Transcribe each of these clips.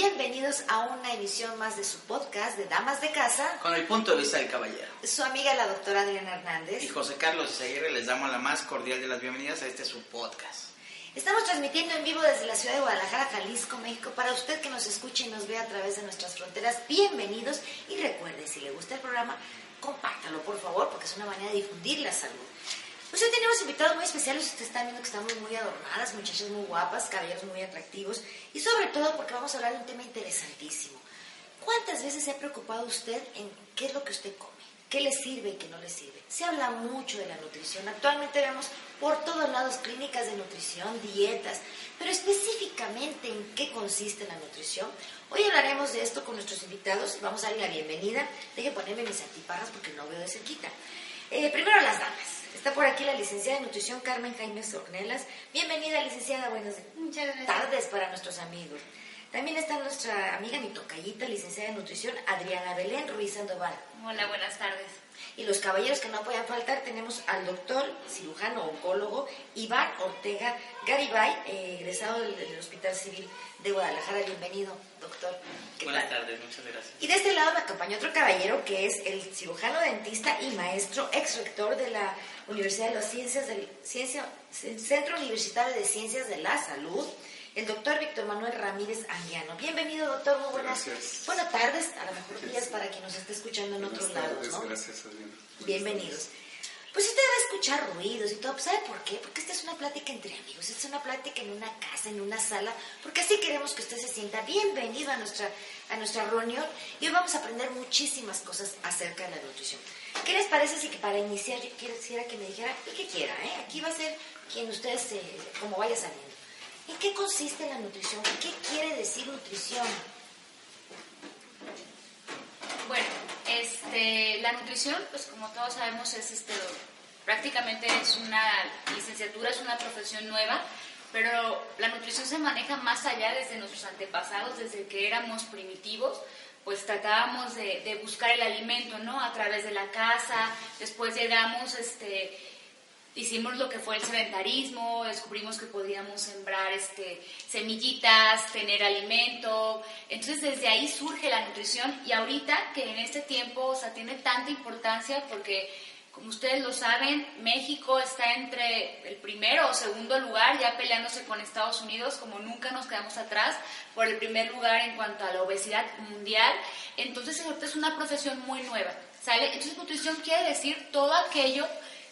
Bienvenidos a una emisión más de su podcast de Damas de Casa. Con el punto de vista del caballero. Su amiga la doctora Adriana Hernández. Y José Carlos Izaguirre les damos la más cordial de las bienvenidas a este su podcast. Estamos transmitiendo en vivo desde la ciudad de Guadalajara, Jalisco, México. Para usted que nos escuche y nos ve a través de nuestras fronteras, bienvenidos. Y recuerde, si le gusta el programa, compártalo, por favor, porque es una manera de difundir la salud. Pues hoy tenemos invitados muy especiales. Ustedes están viendo que estamos muy adornadas, muchachas muy guapas, caballeros muy atractivos. Y sobre todo porque vamos a hablar de un tema interesantísimo. ¿Cuántas veces se ha preocupado usted en qué es lo que usted come? ¿Qué le sirve y qué no le sirve? Se habla mucho de la nutrición. Actualmente vemos por todos lados clínicas de nutrición, dietas, pero específicamente en qué consiste la nutrición. Hoy hablaremos de esto con nuestros invitados. Vamos a darle la bienvenida. Deje ponerme mis antiparras porque no veo de cerquita. Eh, primero las damas. Está por aquí la licenciada de nutrición Carmen Jaime Ornelas. Bienvenida, licenciada. Buenas tardes para nuestros amigos. También está nuestra amiga, mi tocallita, licenciada de nutrición, Adriana Belén Ruiz Sandoval. Hola, buenas tardes. Y los caballeros que no puedan faltar, tenemos al doctor, cirujano, oncólogo, Iván Ortega Garibay, eh, egresado del, del Hospital Civil de Guadalajara. Bienvenido, doctor. ¿Qué Buenas tal? tardes, muchas gracias. Y de este lado me acompaña otro caballero que es el cirujano dentista y maestro, ex rector de la Universidad de las Ciencias del Ciencia, Centro Universitario de Ciencias de la Salud, el doctor Víctor Manuel Ramírez Anguiano. Bienvenido, doctor. Muy buenas, Gracias. buenas tardes, a lo mejor días para quien nos esté escuchando en otros lados, ¿no? gracias Adriana. Bienvenidos. Pues usted va a escuchar ruidos y todo. ¿Sabe por qué? Porque esta es una plática entre amigos, esta es una plática en una casa, en una sala, porque así queremos que usted se sienta bienvenido a nuestra, a nuestra reunión y hoy vamos a aprender muchísimas cosas acerca de la nutrición. ¿Qué les parece si que para iniciar yo quisiera que me dijera, y que quiera, ¿eh? Aquí va a ser quien ustedes, eh, como vaya saliendo. ¿En qué consiste la nutrición? ¿Qué quiere decir nutrición? Bueno, este, la nutrición, pues como todos sabemos, es este, prácticamente es una licenciatura, es una profesión nueva, pero la nutrición se maneja más allá desde nuestros antepasados, desde que éramos primitivos, pues tratábamos de, de buscar el alimento, ¿no? A través de la casa, después llegamos, este, hicimos lo que fue el sedentarismo, descubrimos que podíamos sembrar este, semillitas, tener alimento. Entonces desde ahí surge la nutrición y ahorita que en este tiempo o sea, tiene tanta importancia porque como ustedes lo saben, México está entre el primero o segundo lugar ya peleándose con Estados Unidos, como nunca nos quedamos atrás por el primer lugar en cuanto a la obesidad mundial. Entonces ahorita es una profesión muy nueva. ¿sale? Entonces nutrición quiere decir todo aquello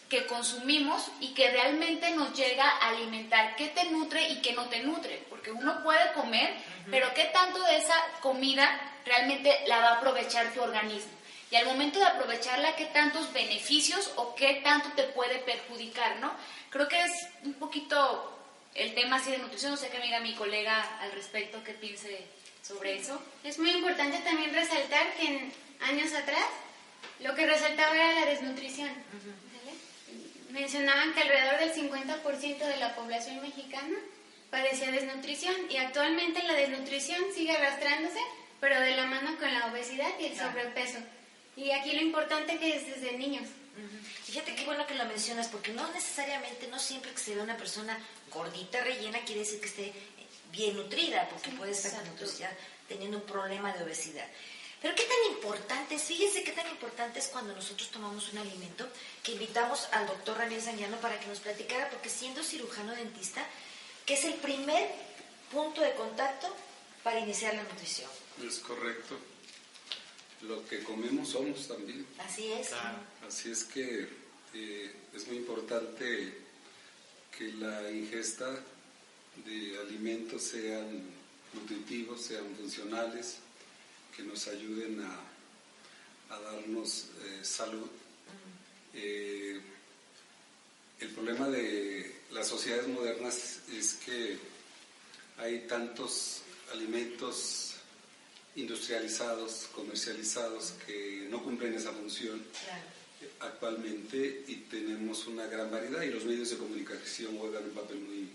que consumimos y que realmente nos llega a alimentar, qué te nutre y qué no te nutre, porque uno puede comer, pero qué tanto de esa comida realmente la va a aprovechar tu organismo. Y al momento de aprovecharla, qué tantos beneficios o qué tanto te puede perjudicar, ¿no? Creo que es un poquito el tema así de nutrición, no sé qué me diga mi colega al respecto, qué piense sobre eso. Es muy importante también resaltar que en años atrás lo que resaltaba era la desnutrición. ¿sale? Mencionaban que alrededor del 50% de la población mexicana padecía desnutrición y actualmente la desnutrición sigue arrastrándose, pero de la mano con la obesidad y el Claro. sobrepeso. Y aquí lo importante que es desde niños. Fíjate qué bueno que lo mencionas, porque no necesariamente, no siempre que se ve una persona gordita, rellena, quiere decir que esté bien nutrida, porque puede estar con teniendo un problema de obesidad. Pero qué tan importante es, fíjense qué tan importante es cuando nosotros tomamos un alimento, que invitamos al doctor Raniel Sanguiano para que nos platicara, porque siendo cirujano dentista, que es el primer punto de contacto para iniciar la nutrición. Es correcto. Lo que comemos somos también. Así es. Claro. Así es que eh, es muy importante que la ingesta de alimentos sean nutritivos, sean funcionales, que nos ayuden a, a darnos eh, salud. Eh, el problema de las sociedades modernas es que hay tantos alimentos industrializados, comercializados, que no cumplen esa función Claro. actualmente y tenemos una gran variedad y los medios de comunicación juegan un papel muy,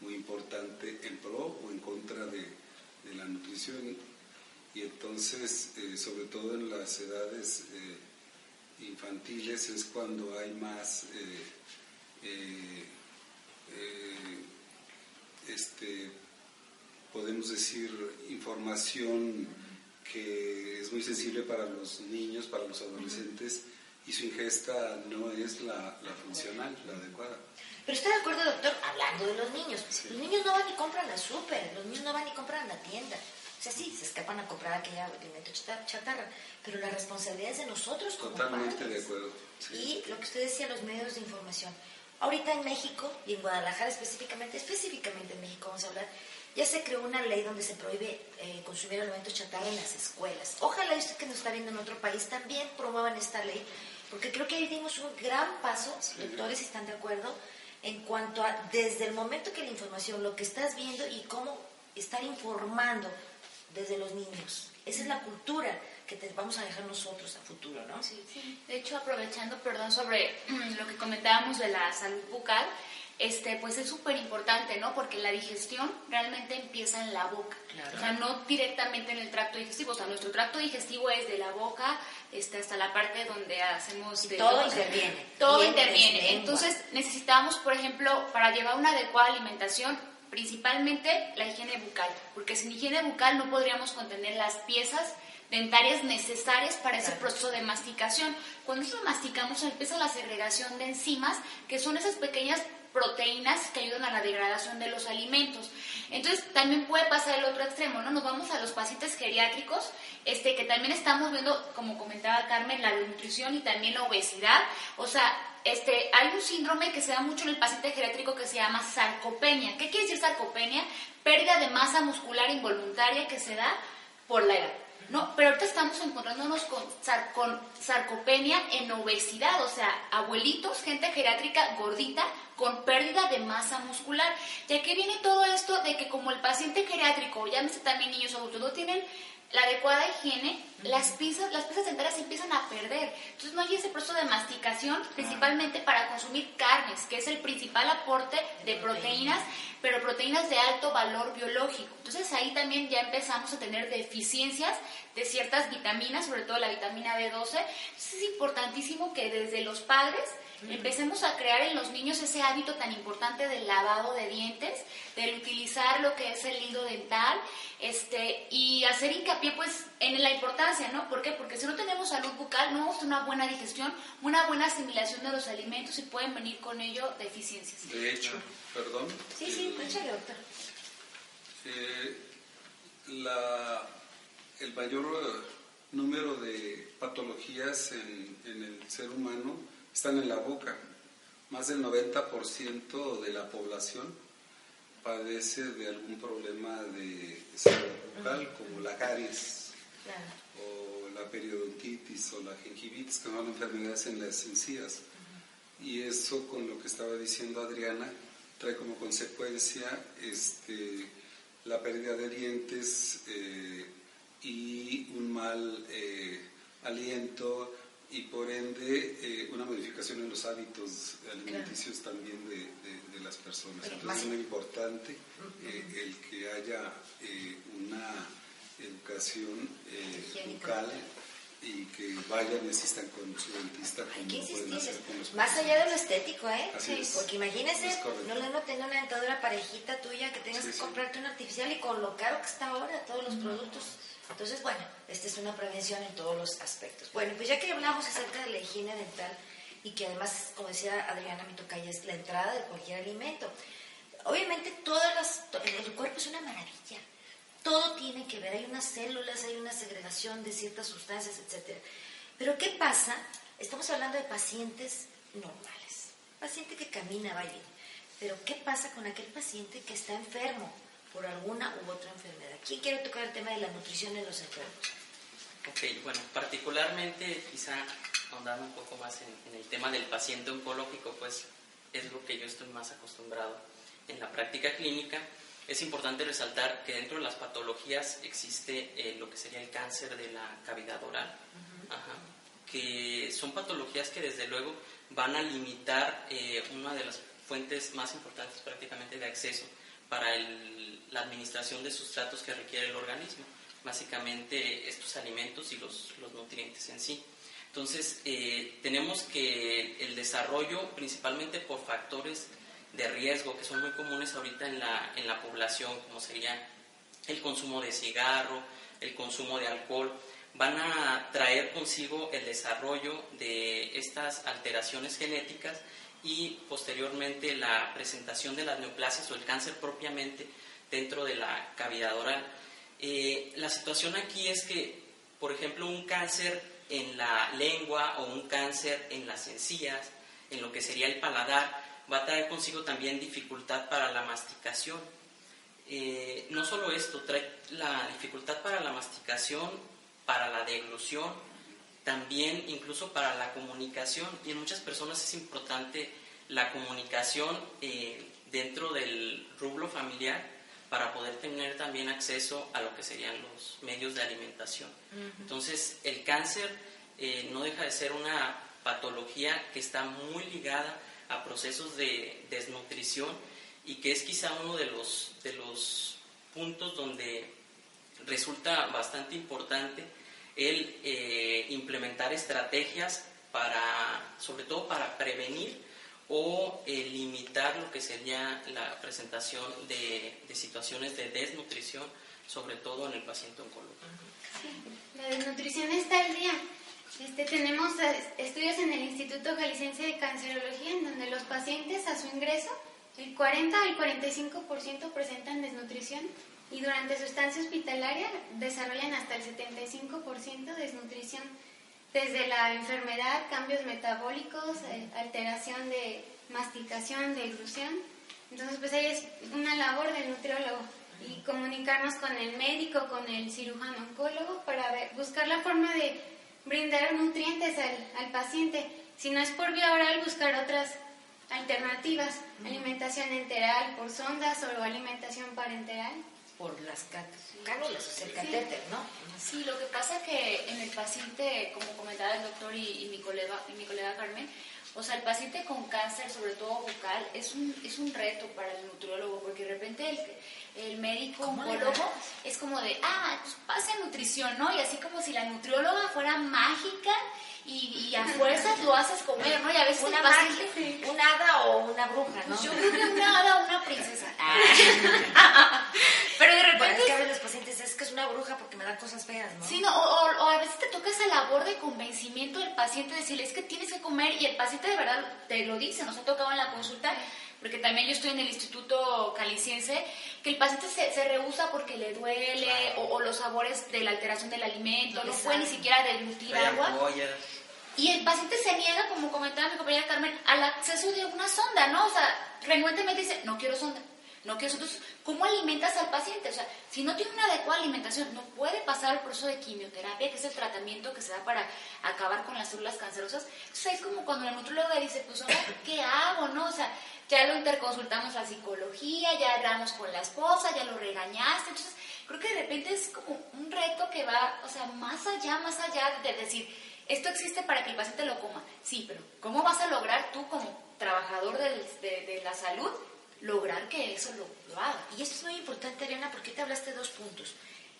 muy importante en pro o en contra de, de la nutrición y entonces eh, sobre todo en las edades eh, infantiles es cuando hay más eh, eh, este podemos decir información que es muy sensible para los niños, para los adolescentes y su ingesta no es la, la funcional, la adecuada. Pero está de acuerdo, doctor, hablando de los niños. Los niños no van y compran al súper, los niños no van y compran la tienda. O sea, sí, se escapan a comprar aquel alimento chata- chatarra, pero la responsabilidad es de nosotros como Totalmente padres. de acuerdo. sí. Y lo que usted decía, los medios de información. Ahorita en México, y en Guadalajara específicamente, específicamente en México vamos a hablar, ya se creó una ley donde se prohíbe eh, consumir alimentos chatarra en las escuelas. Ojalá usted que nos está viendo en otro país también promuevan esta ley, porque creo que ahí dimos un gran paso, doctores, si están de acuerdo, en cuanto a desde el momento que la información, lo que estás viendo y cómo estar informando desde los niños. Esa es la cultura que te vamos a dejar nosotros a futuro, ¿no? Sí, De hecho, aprovechando, perdón, sobre lo que comentábamos de la salud bucal, este, pues es súper importante, ¿no? Porque la digestión realmente empieza en la boca. Claro. O sea, no directamente en el tracto digestivo. O sea, nuestro tracto digestivo es de la boca este, hasta la parte donde hacemos... de- todo interviene. Todo interviene. Entonces, necesitamos, por ejemplo, para llevar una adecuada alimentación, principalmente la higiene bucal. Porque sin higiene bucal no podríamos contener las piezas dentarias necesarias para ese proceso de masticación. Cuando nosotros masticamos empieza la segregación de enzimas, que son esas pequeñas proteínas que ayudan a la degradación de los alimentos. Entonces, también puede pasar el otro extremo, ¿no? Nos vamos a los pacientes geriátricos, este, que también estamos viendo, como comentaba Carmen, la nutrición y también la obesidad. O sea, este, hay un síndrome que se da mucho en el paciente geriátrico que se llama sarcopenia. ¿Qué quiere decir sarcopenia? Pérdida de masa muscular involuntaria que se da por la edad. No, pero ahorita estamos encontrándonos con, sar- con sarcopenia en obesidad, o sea, abuelitos, gente geriátrica gordita con pérdida de masa muscular. Ya que viene todo esto de que como el paciente geriátrico, llámese también niños adultos, no tienen la adecuada higiene, las piezas, las piezas dentarias se empiezan a perder. Entonces no hay ese proceso de masticación, principalmente para consumir carnes, que es el principal aporte de proteínas, pero proteínas de alto valor biológico. Entonces ahí también ya empezamos a tener deficiencias de ciertas vitaminas, sobre todo la vitamina B12. Entonces es importantísimo que desde los padres empecemos a crear en los niños ese hábito tan importante del lavado de dientes, del utilizar lo que es el hilo dental, este, y hacer hincapié pues en la importancia, ¿no? ¿Por qué? Porque si no tenemos salud bucal, no vamos a tener una buena digestión, una buena asimilación de los alimentos y pueden venir con ello deficiencias. De hecho, perdón. Sí, sí, el- échale, doctor. Eh, la, el mayor eh, número de patologías en, en el ser humano están en la boca. Más del 90% de la población padece de algún problema de salud bucal, como la caries o la periodontitis o la gingivitis, que son enfermedades en las encías. Y eso, con lo que estaba diciendo Adriana, trae como consecuencia este, la pérdida de dientes eh, y un mal eh, aliento y por ende eh, una modificación en los hábitos alimenticios también de, de- de las personas. Pero Entonces es muy importante eh, el que haya eh, una educación eh, bucal y que vayan y asistan con su dentista como pueden hacer con los más allá de lo estético, ¿eh? Así es. Porque imagínese, Es no le no tener una dentadura parejita tuya que tengas Sí, que sí. comprarte una artificial y con lo caro que está ahora todos los productos Entonces, bueno, esta es una prevención en todos los aspectos. Bueno, pues ya que hablamos acerca de la higiene dental y que además, como decía Adriana Mitocaya, es la entrada de cualquier alimento. Obviamente, todas las, el cuerpo es una maravilla. Todo tiene que ver, hay unas células, hay una segregación de ciertas sustancias, etc. Pero ¿qué pasa? Estamos hablando de pacientes normales, paciente que camina, va bien. Pero ¿qué pasa con aquel paciente que está enfermo por alguna u otra enfermedad? ¿Quién quiere tocar el tema de la nutrición en los enfermos? Ok, bueno, particularmente quizá ahondando un poco más en, en el tema del paciente oncológico, pues es lo que yo estoy más acostumbrado en la práctica clínica. Es importante resaltar que dentro de las patologías existe eh, lo que sería el cáncer de la cavidad oral, Ajá. que son patologías que desde luego van a limitar eh, una de las fuentes más importantes prácticamente de acceso para el- la administración de sustratos que requiere el organismo, básicamente estos alimentos y los, los nutrientes en sí. Entonces, eh, tenemos que el desarrollo, principalmente por factores de riesgo que son muy comunes ahorita en la, en la población, como sería el consumo de cigarro, el consumo de alcohol, van a traer consigo el desarrollo de estas alteraciones genéticas y posteriormente la presentación de las neoplasias o el cáncer propiamente dentro de la cavidad oral. Eh, la situación aquí es que, por ejemplo, un cáncer en la lengua o un cáncer en las encías, en lo que sería el paladar, va a traer consigo también dificultad para la masticación. Eh, no solo esto, trae la dificultad para la masticación, para la deglución, también incluso para la comunicación. Y en muchas personas es importante la comunicación eh, dentro del rublo familiar para poder tener también acceso a lo que serían los medios de alimentación. Entonces, el cáncer eh, no deja de ser una patología que está muy ligada a procesos de desnutrición y que es quizá uno de los, de los puntos donde resulta bastante importante el eh, implementar estrategias para, sobre todo para prevenir o eh, limitar lo que sería la presentación de, de situaciones de desnutrición, sobre todo en el paciente oncológico. La desnutrición está al día. Este, tenemos estudios en el Instituto Jalisciense de Cancerología en donde los pacientes a su ingreso, el 40 al 45% presentan desnutrición y durante su estancia hospitalaria desarrollan hasta el 75% desnutrición, desde la enfermedad, cambios metabólicos, eh, alteración de masticación, de deglución. Entonces, pues ahí es una labor del nutriólogo y comunicarnos con el médico, con el cirujano oncólogo para ver- buscar la forma de brindar nutrientes al, al paciente. Si no es por vía oral, buscar otras alternativas, alimentación enteral por sondas o alimentación parenteral. Por las cá- cánulas, o sea, el catéter, ¿no? Sí, lo que pasa que en el paciente, como comentaba el doctor y, y mi colega y mi colega Carmen, o sea, el paciente con cáncer, sobre todo bucal, es un, es un reto para el nutriólogo, porque de repente el, el médico ¿Cómo le oncólogo es como de, ah, pues pase nutrición, ¿no? Y así como si la nutrióloga fuera mágica y, y a fuerzas lo haces comer, ¿no? Y a veces Una paciente... magia, un hada o una bruja, ¿no? Yo creo que una hada o una princesa. Pero de Bueno, repente es que a veces los pacientes es que es una bruja porque me dan cosas feas, ¿no? Sí, no, o, o- o a veces te toca esa labor de convencimiento del paciente, decirle, es que tienes que comer, y el paciente de verdad te lo dice, nos ha tocado en la consulta, porque también yo estoy en el Instituto Caliciense, que el paciente se, se rehúsa porque le duele, o, o los sabores de la alteración del alimento, No puede ni siquiera deglutir agua. ampollas. Y el paciente se niega, como comentaba mi compañera Carmen, al acceso de una sonda, ¿no? O sea, renuentemente dice, no quiero sonda, no sonda. Entonces, ¿cómo alimentas al paciente? O sea, si no tiene una adecuada alimentación, no puede pasar el proceso de quimioterapia, que es el tratamiento que se da para acabar con las células cancerosas. Entonces, es como cuando la nutrióloga dice, pues ahora, ¿qué hago, no? O sea, ya lo interconsultamos a psicología, ya hablamos con la esposa, ya lo regañaste. Entonces, creo que de repente es como un reto que va, o sea, más allá, más allá de decir, esto existe para que el paciente lo coma. Sí, pero ¿cómo vas a lograr tú como trabajador de, de la salud lograr que eso lo, lo haga? Y esto es muy importante, Ariana, porque te hablaste de dos puntos.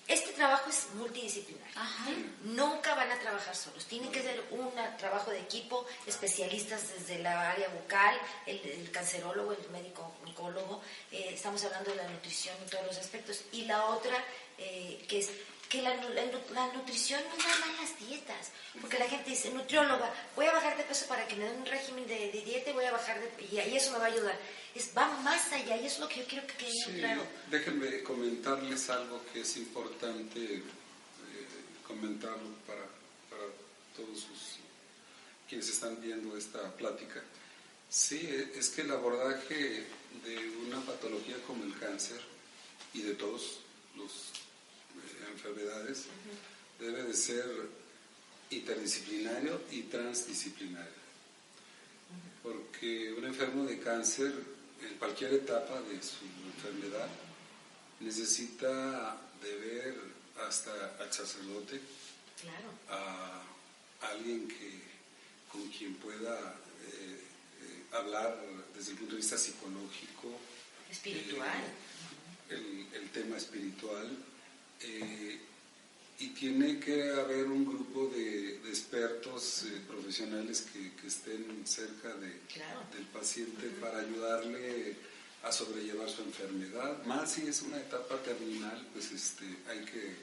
Este trabajo es multidisciplinar. Ajá. Nunca van a trabajar solos. Tiene que ser un trabajo de equipo, especialistas desde la área bucal, el, el cancerólogo, el médico oncólogo. eh, estamos hablando de la nutrición en todos los aspectos. Y la otra eh, que es que la, la la nutrición no es nada más las dietas, porque la gente dice, nutrióloga, voy a bajar de peso para que me den un régimen de, de dieta y voy a bajar de y, y eso me va a ayudar. Es, va más allá y es lo que yo quiero que quede Sí, claro. déjenme comentarles algo que es importante eh, comentarlo para, para todos sus- quienes están viendo esta plática. Sí, e- es que el abordaje de una patología como el cáncer y de todos los enfermedades debe de ser interdisciplinario y transdisciplinario. Porque un enfermo de cáncer, en cualquier etapa de su enfermedad, necesita de ver hasta al sacerdote, Claro. a alguien que, con quien pueda eh, eh, hablar desde el punto de vista psicológico, Espiritual. eh, el, el tema espiritual, eh, y tiene que haber un grupo de, de expertos eh, profesionales que, que estén cerca de, Claro. del paciente para ayudarle a sobrellevar su enfermedad. Más si es una etapa terminal, pues este, hay, que,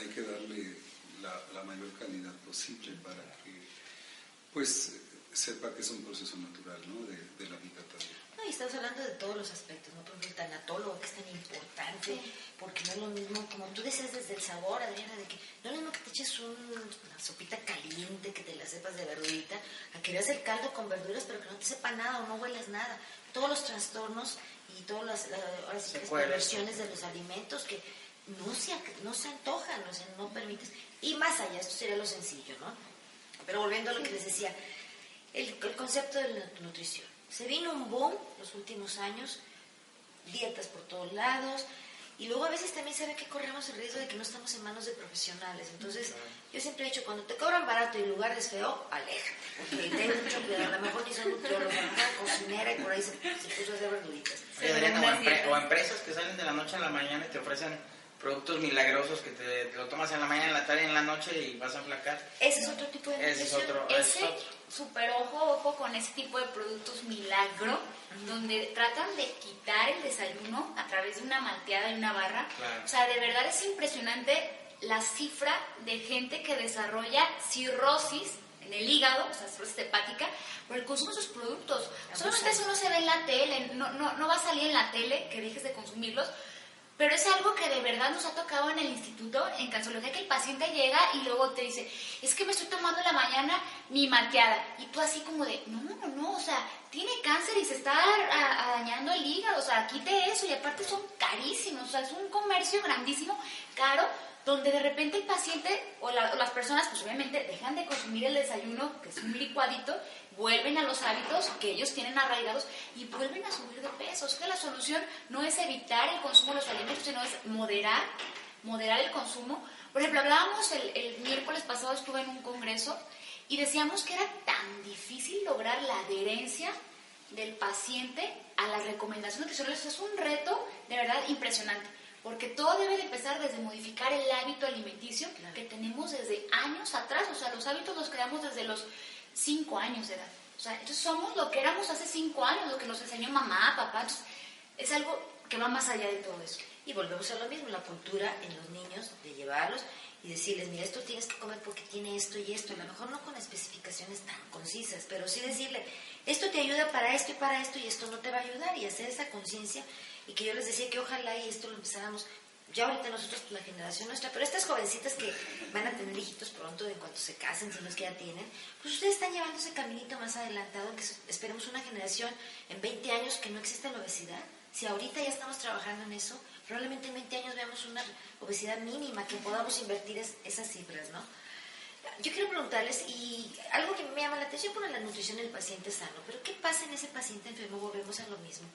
hay que darle la, la mayor calidad posible para que pues sepa que es un proceso natural ¿no? de, de la vida también. Y estamos hablando de todos los aspectos, ¿no? Por ejemplo, el tanatólogo, que es tan importante, porque no es lo mismo, como tú decías desde el sabor, Adriana, de que no es lo mismo que te eches un- una sopita caliente, que te la sepas de verdurita, a que veas el caldo con verduras, pero que no te sepa nada o no huelas nada. Todos los trastornos y todas las, la- ahora sí que las Secuelas. perversiones de los alimentos que no se, no se antojan, o sea, no permites. Y más allá, esto sería lo sencillo, ¿no? Pero volviendo a lo que les decía, el, el concepto de la nutrición. Se vino un boom los últimos años, dietas por todos lados, y luego a veces también se ve que corremos el riesgo de que no estamos en manos de profesionales. Entonces, yo siempre he dicho, cuando te cobran barato y el lugar es feo, aléjate, porque ten mucho cuidado. A lo mejor ni son nutriólogos, a lo mejor cocinera y por ahí se, se puso a hacer verduritas. Adriana, o, empre- o empresas que salen de la noche a la mañana y te ofrecen productos milagrosos que te, te lo tomas en la mañana, en la tarde y en la noche y vas a flacar. Ese es otro tipo de Ese es otro. es Ese, otro. Super ojo, ojo con ese tipo de productos milagro, donde tratan de quitar el desayuno a través de una malteada y una barra. Claro. O sea, de verdad es impresionante la cifra de gente que desarrolla cirrosis en el hígado, o sea, cirrosis hepática, por el consumo de esos productos. Solamente eso no se ve en la tele, no, no, no va a salir en la tele que dejes de consumirlos, pero es algo que de verdad nos ha tocado en el instituto, en cancerología, que el paciente llega y luego te dice, es que me estoy tomando la mañana mi malteada. Y tú así como de, no, no, no, o sea, tiene cáncer y se está a- dañando el hígado, o sea, quite eso. Y aparte son carísimos, o sea, es un comercio grandísimo, caro, donde de repente el paciente o, la- o las personas, pues obviamente dejan de consumir el desayuno, que es un licuadito, vuelven a los hábitos que ellos tienen arraigados y vuelven a subir de peso. O sea, que la solución no es evitar el consumo de los alimentos, sino es moderar, moderar el consumo. Por ejemplo, hablábamos el, el miércoles pasado, estuve en un congreso y decíamos que era tan difícil lograr la adherencia del paciente a las recomendaciones nutricionales. Es un reto de verdad impresionante. Porque todo debe de empezar desde modificar el hábito alimenticio que tenemos desde años atrás. O sea, los hábitos los creamos desde los 5 años de edad. O sea, entonces somos lo que éramos hace 5 años, lo que nos enseñó mamá, papá. Entonces, es algo que va más allá de todo eso. Y volvemos a lo mismo, la cultura en los niños, de llevarlos y decirles, mira, esto tienes que comer porque tiene esto y esto. A lo mejor no con especificaciones tan concisas, pero sí decirle, esto te ayuda para esto y para esto y esto no te va a ayudar. Y hacer esa conciencia. Y que yo les decía que ojalá y esto lo empezáramos, ya ahorita nosotros, la generación nuestra, pero estas jovencitas que van a tener hijitos pronto, en cuanto se casen, si no es que ya tienen, pues ustedes están llevando ese caminito más adelantado, que esperemos una generación en 20 años que no exista la obesidad. Si ahorita ya estamos trabajando en eso, probablemente en 20 años veamos una obesidad mínima, que podamos invertir es- esas cifras, ¿no? Yo quiero preguntarles, y algo que me llama la atención por la nutrición del paciente sano, pero ¿qué pasa en ese paciente enfermo? Volvemos a lo mismo.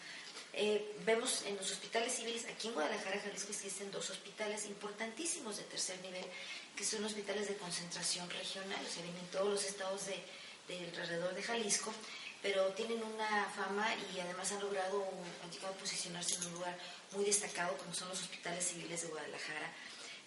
Eh, vemos en los hospitales civiles, aquí en Guadalajara, Jalisco, existen dos hospitales importantísimos de tercer nivel, que son hospitales de concentración regional, o sea, vienen todos los estados de, de alrededor de Jalisco, pero tienen una fama y además han logrado, han llegado a posicionarse en un lugar muy destacado, como son los hospitales civiles de Guadalajara.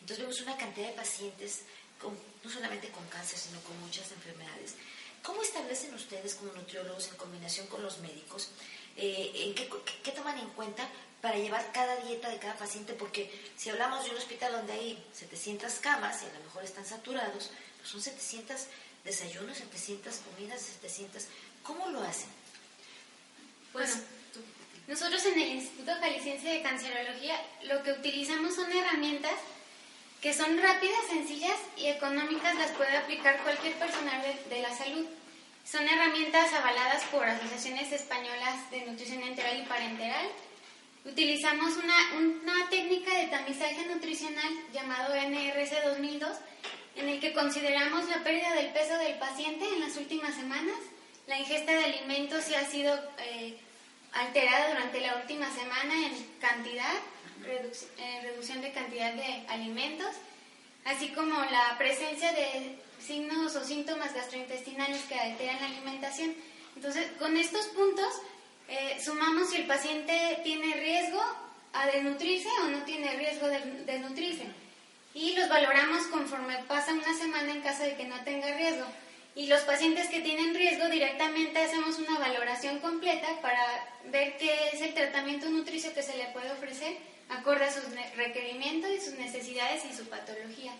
Entonces vemos una cantidad de pacientes, con- no solamente con cáncer, sino con muchas enfermedades. ¿Cómo establecen ustedes como nutriólogos en combinación con los médicos? Eh, en qué, qué- qué toman en cuenta para llevar cada dieta de cada paciente? Porque si hablamos de un hospital donde hay 700 camas y a lo mejor están saturados, pues son 700 desayunos, 700 comidas, 700... ¿Cómo lo hacen? Bueno, nosotros en el Instituto Jalisciense de Cancerología lo que utilizamos son herramientas que son rápidas, sencillas y económicas, las puede aplicar cualquier personal de, de la salud. Son herramientas avaladas por asociaciones españolas de nutrición enteral y parenteral. Utilizamos una, una técnica de tamizaje nutricional llamado NRC 2002, en el que consideramos la pérdida del peso del paciente en las últimas semanas, la ingesta de alimentos si ha sido eh, alterada durante la última semana en cantidad, eh, reducción de cantidad de alimentos, así como la presencia de signos o síntomas gastrointestinales que alteran la alimentación. Entonces, con estos puntos eh, sumamos si el paciente tiene riesgo a desnutrirse o no tiene riesgo de desnutrirse. Y los valoramos conforme pasa una semana en caso de que no tenga riesgo. Y los pacientes que tienen riesgo directamente hacemos una valoración completa para ver qué es el tratamiento nutricio que se le puede ofrecer acorde a sus requerimientos y sus necesidades y su patología.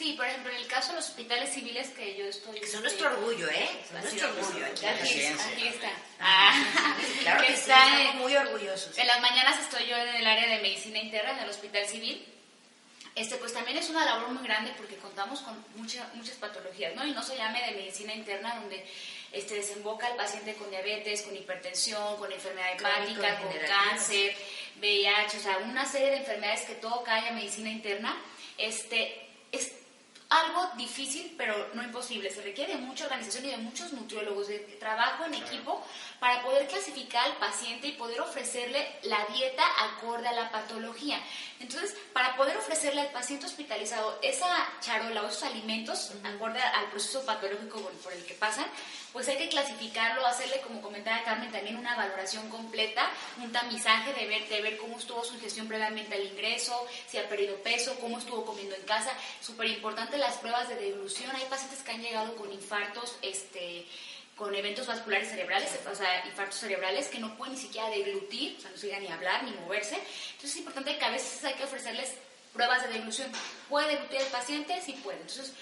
Sí, por ejemplo, en el caso de los hospitales civiles que yo estoy... Que son este, nuestro orgullo, ¿eh? Son nuestro es. orgullo. Aquí, Aquí, aquí está, está. aquí está. Ah, Claro que sí, estamos muy orgullosos. En las mañanas estoy yo en el área de medicina interna en el hospital civil. Este, pues también es una labor muy grande porque contamos con mucha- muchas patologías, ¿no? Y no se llame de medicina interna donde este, desemboca el paciente con diabetes, con hipertensión, con enfermedad Crónico hepática, con cáncer, VIH, o sea, una serie de enfermedades que todo cae a medicina interna. Este, es algo difícil, pero no imposible. Se requiere de mucha organización y de muchos nutriólogos, de trabajo en equipo para poder clasificar al paciente y poder ofrecerle la dieta acorde a la patología. Entonces, para poder ofrecerle al paciente hospitalizado esa charola o esos alimentos acorde al proceso patológico por- por el que pasan, pues hay que clasificarlo, hacerle, como comentaba Carmen, también una valoración completa, un tamizaje de ver, de ver cómo estuvo su ingestión previamente al ingreso, si ha perdido peso, cómo estuvo comiendo en casa. Súper importante las pruebas de deglución. Hay pacientes que han llegado con infartos, este con eventos vasculares cerebrales, o sea, infartos cerebrales que no pueden ni siquiera deglutir, o sea, no se ni hablar ni moverse. Entonces es importante que a veces hay que ofrecerles pruebas de deglución. ¿Puede deglutir el paciente? Sí puede. Entonces,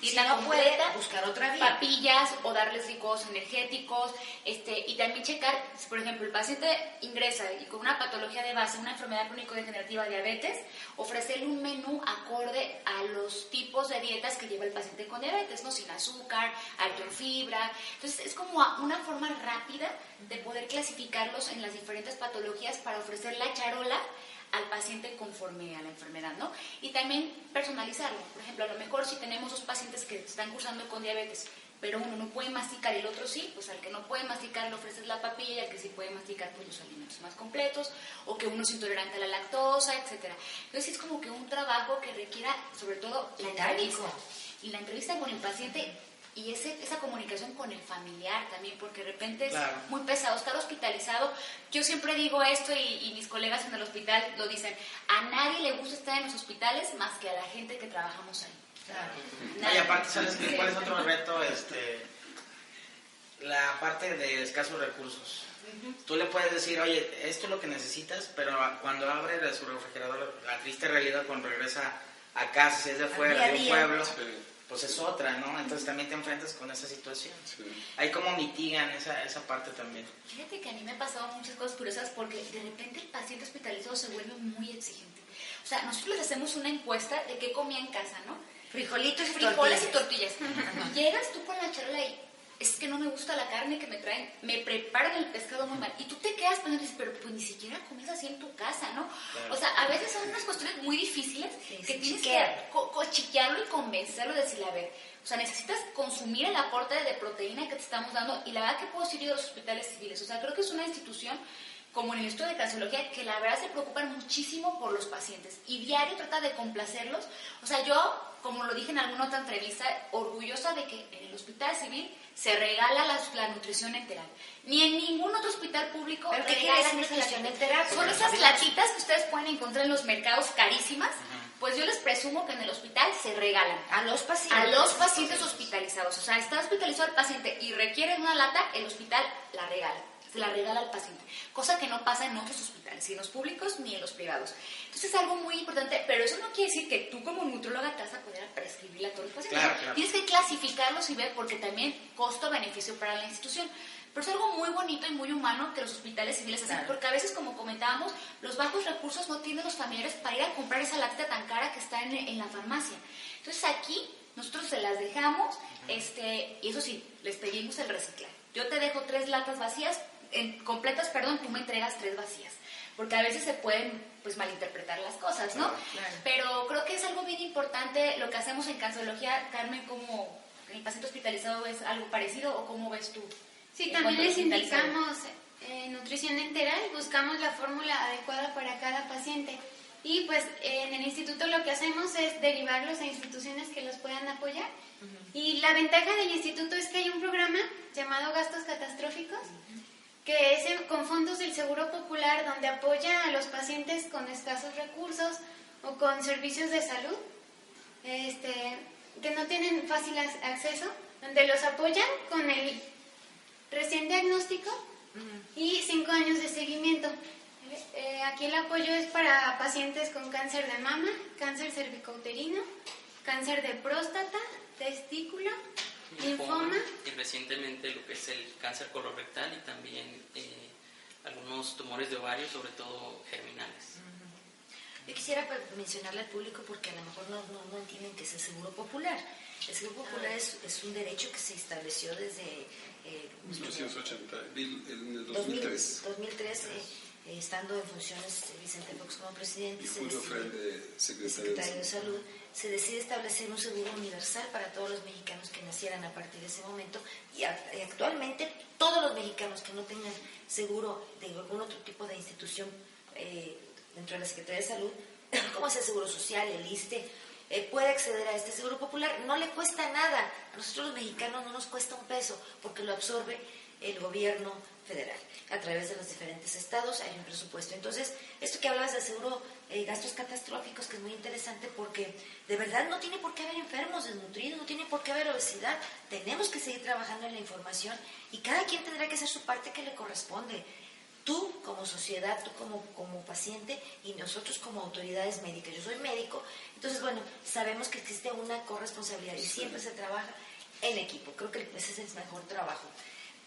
Si dieta no puede, completa, buscar otra vía. papillas o darles ricos energéticos, este, y también checar, si por ejemplo el paciente ingresa y con una patología de base, una enfermedad crónico-degenerativa, diabetes, ofrecerle un menú acorde a los tipos de dietas que lleva el paciente con diabetes, ¿no? Sin azúcar, alto en fibra. Entonces es como una forma rápida de poder clasificarlos en las diferentes patologías para ofrecer la charola al paciente conforme a la enfermedad, ¿no? Y también personalizarlo. Por ejemplo, a lo mejor si tenemos dos pacientes que están cursando con diabetes, pero uno no puede masticar y el otro sí, pues al que no puede masticar le ofreces la papilla y al que sí puede masticar pues los alimentos más completos, o que uno es intolerante a la lactosa, etcétera. Entonces es como que un trabajo que requiera sobre todo la entrevista. Y la entrevista con el paciente y ese, esa comunicación con el familiar también, porque de repente es Claro. muy pesado estar hospitalizado. Yo siempre digo esto y, y mis colegas en el hospital lo dicen, a nadie le gusta estar en los hospitales más que a la gente que trabajamos ahí. No, y aparte, ¿sabes cuál es otro reto? Este, la parte de escasos recursos. Tú le puedes decir, oye, esto es lo que necesitas, pero cuando abre de su refrigerador, la triste realidad cuando regresa a casa, si es de día afuera, a de un pueblo, Sí. Pues es otra, ¿no? Entonces también te enfrentas con esa situación. Sí. Ahí cómo mitigan esa, esa parte también. Fíjate que a mí me han pasado muchas cosas curiosas porque de repente el paciente hospitalizado se vuelve muy exigente. O sea, nosotros les hacemos una encuesta de qué comía en casa, ¿no? Frijolitos y frijoles y tortillas. tortillas. Y llegas tú con la charola y es que no me gusta la carne que me traen, me preparan el pescado muy mal. Y tú te quedas pensando, dices, pero pues ni siquiera comes así en tu casa, ¿no? Claro. O sea, a veces son unas cuestiones muy difíciles Sí, que tienes chiquear. que co- cochiquearlo y convencerlo de decirle, a ver, o sea, necesitas consumir el aporte de proteína que te estamos dando. Y la verdad que puedo decir yo de los hospitales civiles, o sea, creo que es una institución como en el Instituto de Cancerología, que la verdad se preocupan muchísimo por los pacientes y diario trata de complacerlos. O sea, yo, como lo dije en alguna otra entrevista, orgullosa de que en el Hospital Civil se regala la, la nutrición enteral. Ni en ningún otro hospital público ¿Pero regalan nutrición enteral? Son esas sabemos- latitas que ustedes pueden encontrar en los mercados carísimas. Pues yo les presumo que en el hospital se regalan. A los pacientes. A los pacientes hospitalizados. O sea, está hospitalizado el paciente y requiere una lata, el hospital la regala. se la regala al paciente, cosa que no pasa en otros hospitales, ni en los públicos ni en los privados. Entonces es algo muy importante, pero eso no quiere decir que tú como nutróloga te vas a poder prescribirle a todos los pacientes. Claro, claro. Tienes que clasificarlos y ver porque también costo-beneficio para la institución. Pero es algo muy bonito y muy humano que los hospitales civiles hacen, porque a veces, como comentábamos, los bajos recursos no tienen los familiares para ir a comprar esa láctea tan cara que está en, en la farmacia. Entonces aquí nosotros se las dejamos, este, y eso sí, les pedimos el reciclaje. Yo te dejo tres latas vacías, en, completas, perdón, tú me entregas tres vacías. Porque a veces se pueden pues malinterpretar las cosas, ¿no? Pero creo que es algo bien importante lo que hacemos en cancerología, Carmen, como el paciente hospitalizado es algo parecido o cómo ves tú? Sí, en también les indicamos eh, nutrición enteral, buscamos la fórmula adecuada para cada paciente. Y pues eh, en el instituto lo que hacemos es derivarlos a instituciones que los puedan apoyar. Y la ventaja del instituto es que hay un programa llamado Gastos Catastróficos, que es en- con fondos del Seguro Popular, donde apoya a los pacientes con escasos recursos o con servicios de salud este, que no tienen fácil ac- acceso, donde los apoyan con el recién diagnóstico y cinco años de seguimiento. Eh, aquí el apoyo es para pacientes con cáncer de mama, cáncer cervicouterino, cáncer de próstata, testículo, linfoma. y recientemente lo que es el cáncer colorectal y también eh, algunos tumores de ovario, sobre todo germinales. Yo quisiera pues, mencionarle al público porque a lo mejor no, no, no entienden que es el seguro popular. El seguro popular es, es un derecho que se estableció desde eh, 1980, mil- en el 2000 2003. 2003, eh, eh, estando en funciones eh, Vicente Fox como presidente, Y se decide- secretario, secretario de de Salud, se decide establecer un seguro universal para todos los mexicanos que nacieran a partir de ese momento y actualmente todos los mexicanos que no tengan seguro de algún otro tipo de institución eh, dentro de la Secretaría de Salud, como es el Seguro Social, el ISTE, eh, puede acceder a este seguro popular. No le cuesta nada. A nosotros los mexicanos no nos cuesta un peso porque lo absorbe el gobierno federal. A través de los diferentes estados hay un presupuesto. Entonces, esto que hablabas del seguro eh, gastos catastróficos, que es muy interesante porque de verdad no tiene por qué haber enfermos desnutridos, no tiene por qué haber obesidad. Tenemos que seguir trabajando en la información y cada quien tendrá que hacer su parte que le corresponde. Tú como sociedad, tú como, como paciente y nosotros como autoridades médicas. Yo soy médico, entonces bueno, sabemos que existe una corresponsabilidad y siempre se trabaja en equipo. Creo que ese es el mejor trabajo.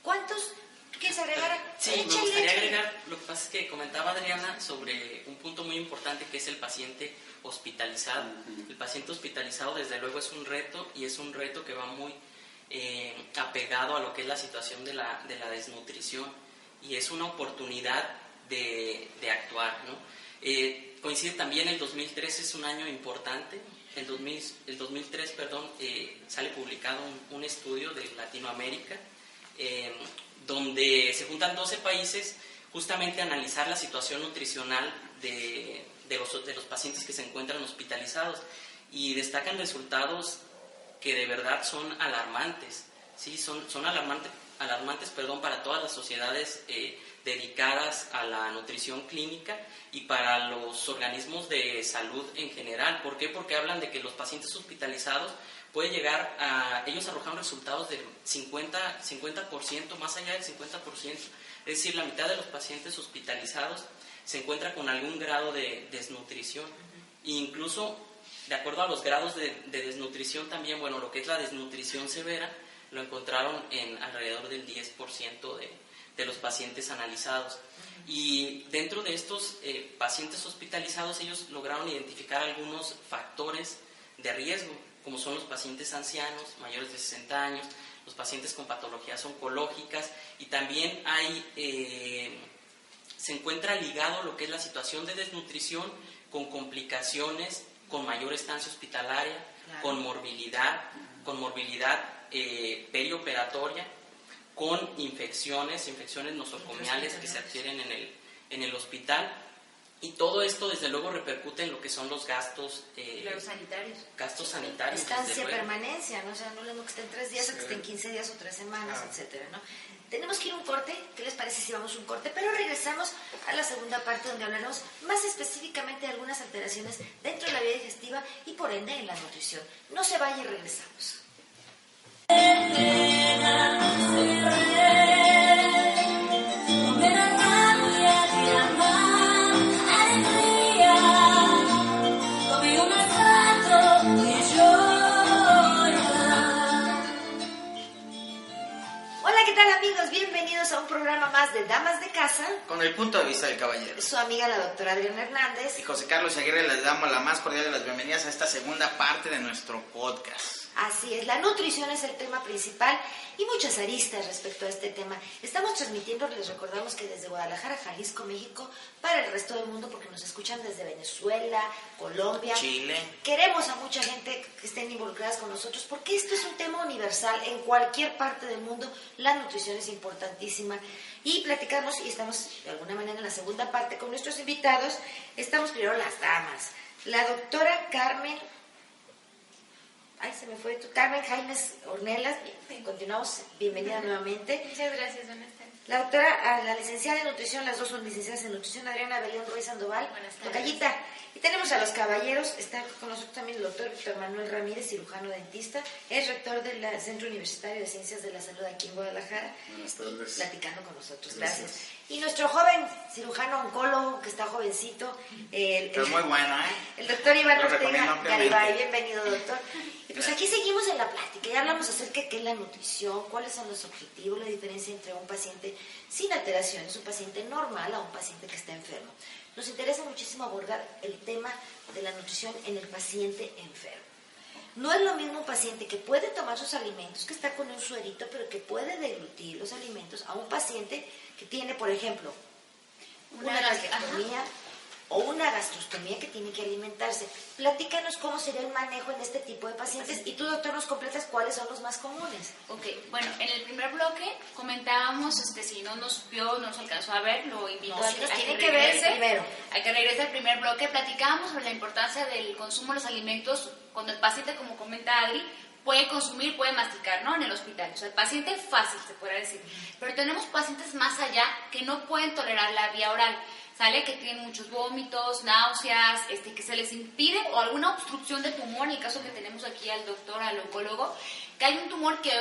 ¿Cuántos? ¿Tú quieres agregar? Sí, me Échale, gustaría échale. agregar, lo que pasa es que comentaba Adriana sobre un punto muy importante que es el paciente hospitalizado. El paciente hospitalizado desde luego es un reto y es un reto que va muy eh, apegado a lo que es la situación de la, de la desnutrición y es una oportunidad de, de actuar. ¿no? Eh, coincide también el 2003 es un año importante. El, 2000, el 2003 perdón, eh, sale publicado un, un estudio de Latinoamérica eh, donde se juntan 12 países justamente a analizar la situación nutricional de, de los, de los pacientes que se encuentran hospitalizados y destacan resultados que de verdad son alarmantes, ¿sí? son, son alarmantes, alarmantes perdón, para todas las sociedades eh, dedicadas a la nutrición clínica y para los organismos de salud en general. ¿Por qué? Porque hablan de que los pacientes hospitalizados puede llegar a, ellos arrojan resultados del 50, 50%, más allá del 50%, es decir, la mitad de los pacientes hospitalizados se encuentra con algún grado de desnutrición. E incluso, de acuerdo a los grados de, de desnutrición también, bueno, lo que es la desnutrición severa, lo encontraron en alrededor del 10% de, de los pacientes analizados. Y dentro de estos eh, pacientes hospitalizados, ellos lograron identificar algunos factores de riesgo, como son los pacientes ancianos, mayores de 60 años, los pacientes con patologías oncológicas, y también hay, eh, se encuentra ligado lo que es la situación de desnutrición con complicaciones, con mayor estancia hospitalaria, Claro. con morbilidad, con morbilidad eh, perioperatoria, con infecciones, infecciones nosocomiales que se adquieren en el, en el hospital. Y todo esto, desde luego, repercute en lo que son los gastos, eh, Los sanitarios. gastos sanitarios. Estancia, permanencia, ¿no? O sea, no es lo mismo que estén tres días o que estén 15 días o tres semanas, etcétera, ¿no? Tenemos que ir a un corte, ¿qué les parece si vamos a un corte? Pero regresamos a la segunda parte donde hablaremos más específicamente de algunas alteraciones dentro de la vía digestiva y por ende en la nutrición. No se vaya y regresamos. tal amigos? Bienvenidos programa más de Damas de Casa. Con el punto de vista del caballero. Su amiga la doctora Adriana Hernández. Y José Carlos Aguirre les damos la más cordial de las bienvenidas a esta segunda parte de nuestro podcast. Así es, la nutrición es el tema principal y muchas aristas respecto a este tema. Estamos transmitiendo, les recordamos que desde Guadalajara, Jalisco, México, para el resto del mundo, porque nos escuchan desde Venezuela, Colombia. Chile. Queremos a mucha gente que estén involucradas con nosotros, porque esto es un tema universal. En cualquier parte del mundo, la nutrición es importantísima. Y platicamos, y estamos de alguna manera en la segunda parte con nuestros invitados. Estamos primero las damas. La doctora Carmen Ay, se me fue tu Carmen Jaimes Ornelas. Continuamos. Bienvenida nuevamente. Muchas gracias, buenas tardes. La doctora, a la licenciada en nutrición, las dos son licenciadas en nutrición, Adriana Belén Ruiz Sandoval. Buenas tardes. Tocallita. Y tenemos a los caballeros, está con nosotros doctor Víctor Manuel Ramírez, cirujano dentista, es rector del Centro Universitario de Ciencias de la Salud aquí en Guadalajara. Buenas tardes. Platicando con nosotros, Gracias. gracias. Y nuestro joven cirujano oncólogo, que está jovencito, el, muy bueno, ¿eh? el doctor Iván Lo Ortega. Garibay, bienvenido doctor. Y pues aquí seguimos en la plática, ya hablamos acerca de qué es la nutrición, cuáles son los objetivos, la diferencia entre un paciente sin alteraciones, un paciente normal a un paciente que está enfermo. Nos interesa muchísimo abordar el tema de la nutrición en el paciente enfermo. No es lo mismo un paciente que puede tomar sus alimentos, que está con un suerito, pero que puede deglutir los alimentos, a un paciente que tiene, por ejemplo, una, Una o una gastrostomía que tiene que alimentarse. Platícanos cómo sería el manejo en este tipo de pacientes y tú, doctor, nos completas cuáles son los más comunes. Ok, bueno, en el primer bloque comentábamos, este, si no nos vio, no nos alcanzó a ver, lo invito No, a, nos a tiene que ver regrese, primero. A que regrese al primer bloque. Platicábamos sobre la importancia del consumo de los alimentos cuando el paciente, como comenta Adri, puede consumir, puede masticar, ¿no? En el hospital. O sea, el paciente fácil, se podría decir. Pero tenemos pacientes más allá que no pueden tolerar la vía oral. ¿Sale? Que tienen muchos vómitos, náuseas, este, que se les impide o alguna obstrucción de tumor, en el caso que tenemos aquí al doctor, al oncólogo, que hay un tumor que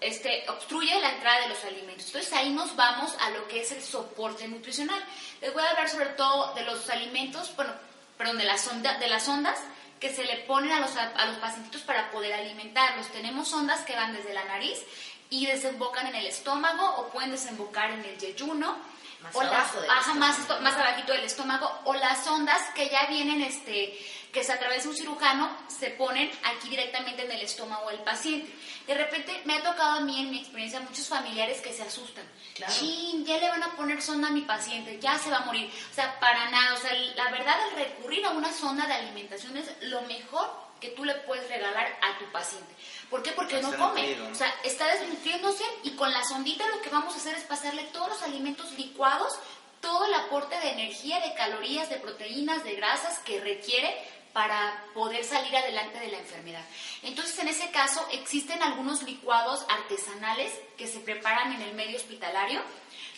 este, obstruye la entrada de los alimentos. Entonces ahí nos vamos a lo que es el soporte nutricional. Les voy a hablar sobre todo de los alimentos, bueno, perdón, de las, de las ondas que se le ponen a los, a los pacientitos para poder alimentarlos. Tenemos ondas que van desde la nariz y desembocan en el estómago o pueden desembocar en el yeyuno. Más o las- abajo del ajá, más, más abajito del estómago o las ondas que ya vienen este que se a través de un cirujano se ponen aquí directamente en el estómago del paciente. De repente me ha tocado a mí en mi experiencia muchos familiares que se asustan. Claro. Chin, ya le van a poner sonda a mi paciente, ya se va a morir. O sea, para nada. O sea, la verdad, el recurrir a una sonda de alimentación es lo mejor que tú le puedes regalar a tu paciente. ¿Por qué? Porque no come. O sea, está desnutriéndose y con la sondita lo que vamos a hacer es pasarle todos los alimentos licuados, todo el aporte de energía, de calorías, de proteínas, de grasas que requiere para poder salir adelante de la enfermedad. Entonces, en ese caso, existen algunos licuados artesanales que se preparan en el medio hospitalario,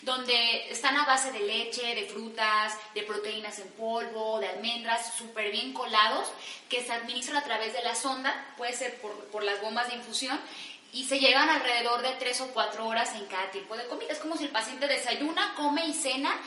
donde están a base de leche, de frutas, de proteínas en polvo, de almendras, súper bien colados, que se administran a través de la sonda, puede ser por, por las bombas de infusión, y se llevan alrededor de tres o cuatro horas en cada tipo de comida. Es como si el paciente desayuna, come y cena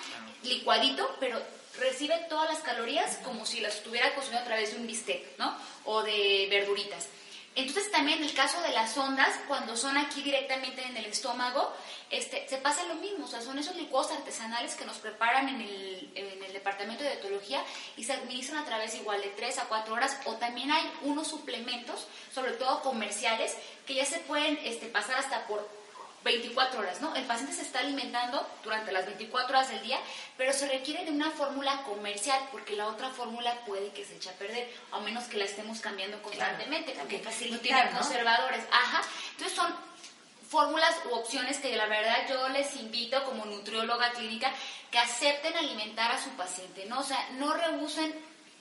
licuadito, pero recibe todas las calorías como si las estuviera consumiendo a través de un bistec, ¿no? O de verduritas. Entonces también en el caso de las ondas, cuando son aquí directamente en el estómago, este, se pasa lo mismo, o sea, son esos licuados artesanales que nos preparan en el, en el departamento de etología y se administran a través igual de 3 a 4 horas, o también hay unos suplementos, sobre todo comerciales, que ya se pueden este, pasar hasta por 24 horas, ¿no? El paciente se está alimentando durante las 24 horas del día, pero se requiere de una fórmula comercial porque la otra fórmula puede que se eche a perder, a menos que la estemos cambiando constantemente, Claro, porque facilitar, no tiene ¿no? conservadores. Ajá. Entonces son fórmulas u opciones que la verdad yo les invito como nutrióloga clínica que acepten alimentar a su paciente, ¿no? O sea, no rehusen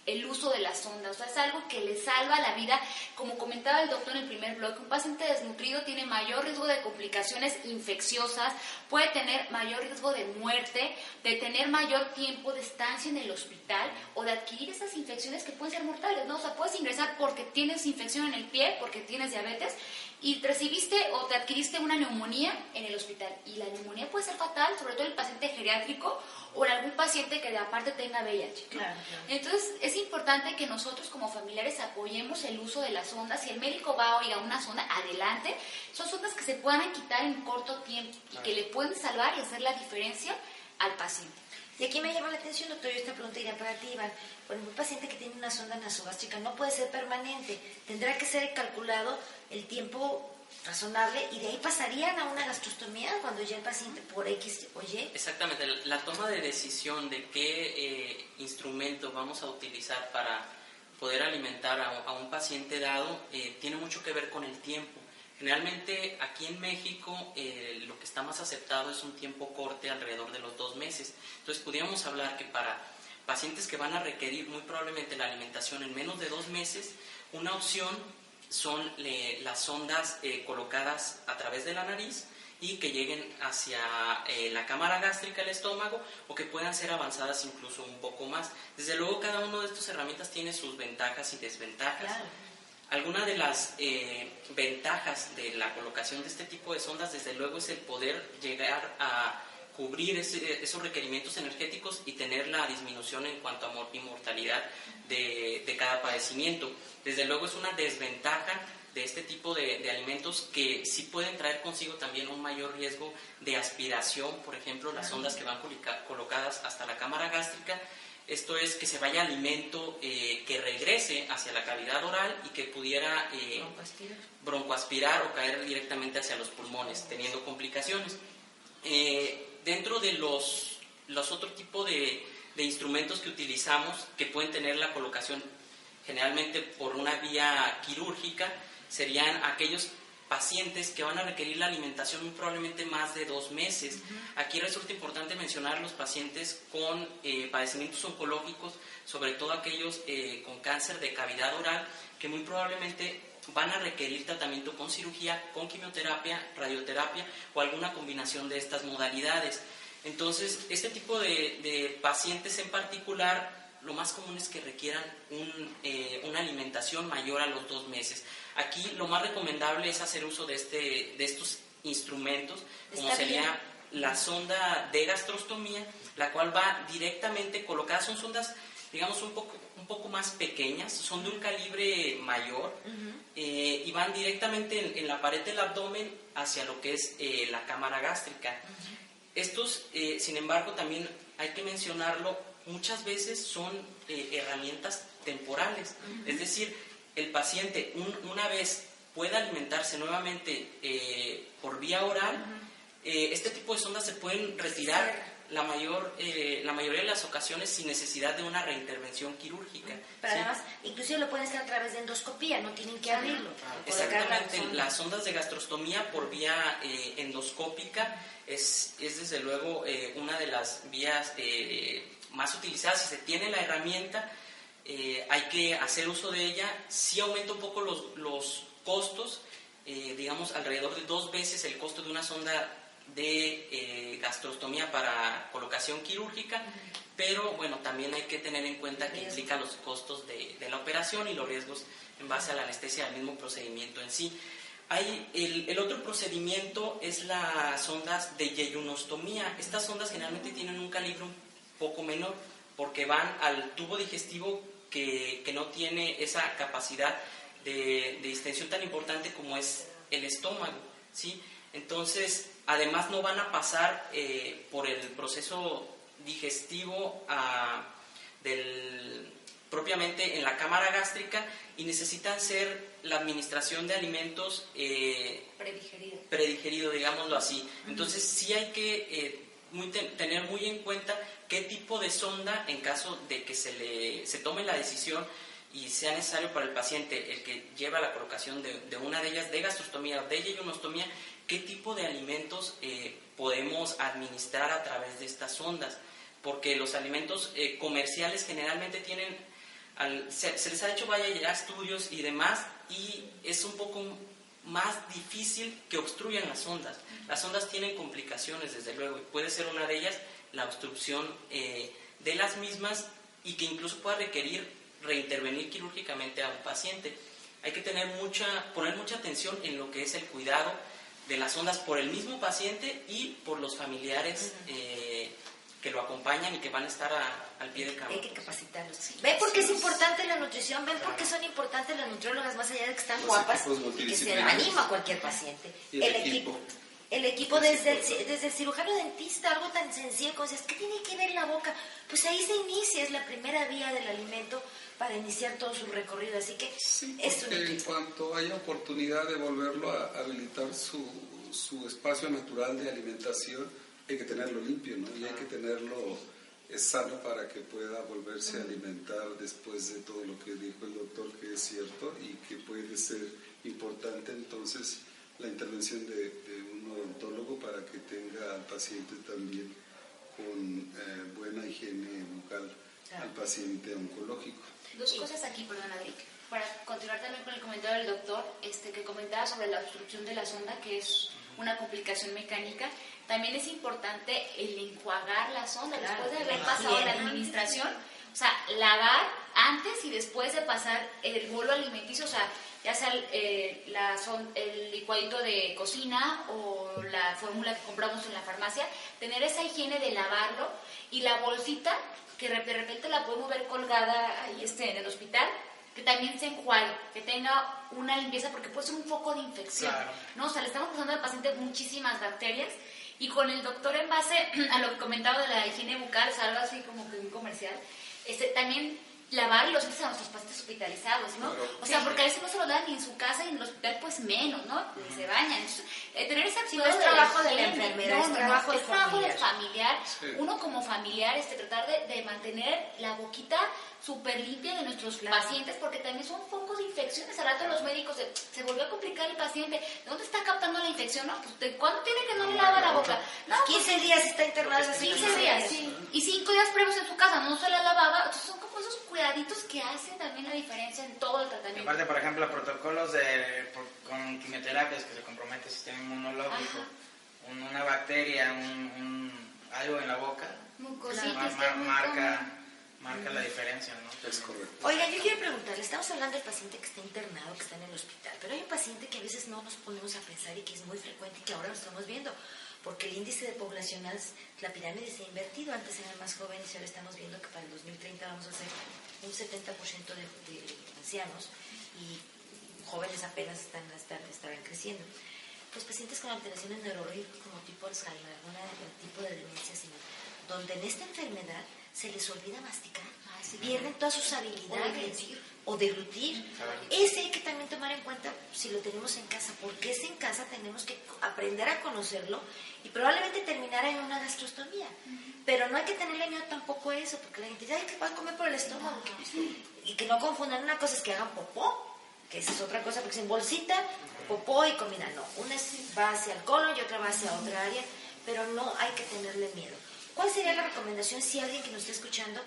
el uso de la sonda, o sea, es algo que le salva la vida. Como comentaba el doctor en el primer bloque, un paciente desnutrido tiene mayor riesgo de complicaciones infecciosas, puede tener mayor riesgo de muerte, de tener mayor tiempo de estancia en el hospital o de adquirir esas infecciones que pueden ser mortales, ¿no? O sea, puedes ingresar porque tienes infección en el pie, porque tienes diabetes y recibiste o te adquiriste una neumonía en el hospital. Y la neumonía puede ser fatal, sobre todo en el paciente geriátrico o en algún paciente que de aparte tenga VIH. ¿no? Claro, claro. Entonces es importante que nosotros como familiares apoyemos el uso de las sondas. Si el médico va a oiga una sonda, adelante. Son sondas que se puedan quitar en corto tiempo y que le pueden salvar y hacer la diferencia al paciente. Y aquí me llama la atención, doctor, y esta pregunta iría para ti, Iván. Un paciente que tiene una sonda nasogástrica no puede ser permanente, tendrá que ser calculado el tiempo razonable y de ahí pasarían a una gastrostomía cuando ya el paciente por X o Y. Exactamente, la toma de decisión de qué eh, instrumento vamos a utilizar para poder alimentar a, a un paciente dado eh, tiene mucho que ver con el tiempo. Generalmente aquí en México eh, lo que está más aceptado es un tiempo corte alrededor de los dos meses. Entonces podríamos hablar que para pacientes que van a requerir muy probablemente la alimentación en menos de dos meses, una opción son las sondas eh, colocadas a través de la nariz y que lleguen hacia eh, la cámara gástrica del estómago o que puedan ser avanzadas incluso un poco más. Desde luego cada una de estas herramientas tiene sus ventajas y desventajas. Alguna de las eh, ventajas de la colocación de este tipo de sondas, desde luego, es el poder llegar a cubrir ese- esos requerimientos energéticos y tener la disminución en cuanto a mortalidad de, de cada padecimiento. Desde luego es una desventaja de este tipo de, de alimentos que sí pueden traer consigo también un mayor riesgo de aspiración, por ejemplo, las sondas que van colocadas hasta la cámara gástrica esto es que se vaya alimento eh, que regrese hacia la cavidad oral y que pudiera eh, broncoaspirar o caer directamente hacia los pulmones, teniendo complicaciones. Eh, dentro de los, los otros tipos de, de instrumentos que utilizamos, que pueden tener la colocación generalmente por una vía quirúrgica, serían aquellos pacientes que van a requerir la alimentación muy probablemente más de dos meses. Aquí resulta importante mencionar los pacientes con eh, padecimientos oncológicos, sobre todo aquellos eh, con cáncer de cavidad oral, que muy probablemente van a requerir tratamiento con cirugía, con quimioterapia, radioterapia o alguna combinación de estas modalidades. Entonces, este tipo de, de pacientes en particular lo más común es que requieran un, eh, una alimentación mayor a los dos meses. Aquí lo más recomendable es hacer uso de, este, de estos instrumentos, como Está sería bien. la sonda de gastrostomía, la cual va directamente colocada, son sondas, digamos, un poco, un poco más pequeñas, son de un calibre mayor eh, y van directamente en, en la pared del abdomen hacia lo que es eh, la cámara gástrica. Estos, eh, sin embargo, también hay que mencionarlo, muchas veces son eh, herramientas temporales. Es decir, el paciente un- una vez pueda alimentarse nuevamente eh, por vía oral, eh, este tipo de sondas se pueden retirar la, mayor, eh, la mayoría de las ocasiones sin necesidad de una reintervención quirúrgica. Pero ¿sí? además, inclusive lo pueden hacer a través de endoscopía, no tienen que abrirlo. La Exactamente, sonda. las ondas de gastrostomía por vía eh, endoscópica es, es desde luego eh, una de las vías eh, más utilizadas. Si se tiene la herramienta, eh, hay que hacer uso de ella. Sí aumenta un poco los, los costos, eh, digamos alrededor de dos veces el costo de una sonda de eh, gastrostomía para colocación quirúrgica, pero bueno, también hay que tener en cuenta que implica los costos de, de la operación y los riesgos en base a la anestesia del mismo procedimiento en sí. Hay el, el otro procedimiento es las sondas de yeyunostomía. Estas sondas generalmente tienen un calibre un poco menor porque van al tubo digestivo que, que no tiene esa capacidad de, de distensión tan importante como es el estómago. ¿sí? Entonces, además no van a pasar eh, por el proceso digestivo ah, del, propiamente en la cámara gástrica y necesitan ser la administración de alimentos eh, Predigerido. predigerido, digámoslo así. Entonces sí hay que eh, muy te- tener muy en cuenta qué tipo de sonda, en caso de que se, le, se tome la decisión y sea necesario para el paciente el que lleva la colocación de, una de ellas, de gastrostomía o de yeyunostomía, qué tipo de alimentos eh, podemos administrar a través de estas sondas. Porque los alimentos eh, comerciales generalmente tienen al- se, se les ha hecho vaya ya estudios y demás y es un poco más difícil que obstruyan las ondas. Las ondas tienen complicaciones, desde luego, y puede ser una de ellas la obstrucción eh, de las mismas y que incluso pueda requerir reintervenir quirúrgicamente a un paciente. hay que tener mucha, poner mucha atención en lo que es el cuidado de las ondas por el mismo paciente y por los familiares eh, que lo acompañan y que van a estar a- al pie de cama. Hay que capacitarlos. ¿Ven por qué es importante la nutrición? ¿Ven por qué son importantes las nutriólogas más allá de que están Los guapas y que se anima a cualquier paciente? Y el equipo. El equipo desde el, desde el cirujano dentista, algo tan sencillo como dices, ¿qué tiene que ver la boca? Pues ahí se inicia, es la primera vía del alimento para iniciar todo su recorrido. Así que Sí, es un porque en equipo. cuanto haya oportunidad de volverlo a habilitar su, su espacio natural de alimentación, hay que tenerlo limpio, ¿no? Y hay que tenerlo eh, sano para que pueda volverse a alimentar después de todo lo que dijo el doctor, que es cierto y que puede ser importante entonces la intervención de, de un odontólogo para que tenga al paciente también con eh, buena higiene bucal al paciente oncológico. Dos cosas aquí, perdón, Adri. Para continuar también con el comentario del doctor, este, que comentaba sobre la obstrucción de la sonda, que es una complicación mecánica, también es importante el enjuagar la sonda Claro, después de haber la pasado la higiene. administración. O sea, lavar antes y después de pasar el bolo alimenticio, o sea, ya sea el, eh, la son- el licuadito de cocina o la fórmula que compramos en la farmacia, tener esa higiene de lavarlo y la bolsita que de repente la podemos ver colgada ahí este, en el hospital, que también se enjuague, que tenga una limpieza, porque puede ser un foco de infección. Claro. ¿no? O sea, le estamos pasando al paciente muchísimas bacterias y con el doctor en base a lo que comentaba de la higiene bucal, o sea, algo así como que un comercial, este, también lavar los dientes a nuestros pacientes hospitalizados, ¿no? Claro. O sea, porque a veces no se lo dan ni en su casa y en el hospital pues menos, ¿no? Ni se bañan. Entonces, eh, tener ese Sí, cuidado no es de trabajo de la higiene, enfermera, no, es trabajo no, del es trabajo familiar. familiar. Sí. Uno como familiar, este, tratar de, de mantener la boquita súper limpia de nuestros pacientes, porque también son focos de infecciones. Al rato los médicos se, se volvió a complicar el paciente. ¿De dónde está captando la infección? No, pues, ¿de cuándo tiene que no le lava la boca? No, pues, 15 días está internado hace 15 días, Y 5 días previos en su casa no se la lavaba. Entonces son como esos cuidaditos que hacen también la diferencia en todo el Y tratamiento. aparte, por ejemplo, protocolos de, por- con quimioterapias que se compromete el sistema inmunológico, un- una bacteria, un, un- algo en la boca, Mucositis, mar- que mar- marca. Marca la diferencia, ¿no? Es correcto. Oigan, yo quiero preguntarle, estamos hablando del paciente que está internado, que está en el hospital, pero hay un paciente que a veces no nos ponemos a pensar y que es muy frecuente y que ahora lo estamos viendo, porque el índice de poblacional, la pirámide se ha invertido, antes eran más jóvenes y ahora estamos viendo que para el 2030 vamos a ser un 70% de, de ancianos y jóvenes apenas están, están, estarán creciendo. Pues pacientes con alteraciones neurológicas como tipo Alzheimer, algún tipo de demencia similar, donde en esta enfermedad se les olvida masticar, pierden todas sus habilidades o deglutir. Ese hay que también tomar en cuenta si lo tenemos en casa, porque ese en casa tenemos que aprender a conocerlo y probablemente terminar en una gastrostomía. Pero no hay que tenerle miedo tampoco a eso, porque la gente dice, ay, que va a comer por el estómago. Y que no confundan, una cosa es que hagan popó, que esa es otra cosa, porque es en bolsita, popó y comida. No, una es- va hacia el colon y otra va hacia otra área, pero no hay que tenerle miedo. ¿Cuál sería la recomendación si alguien que nos está escuchando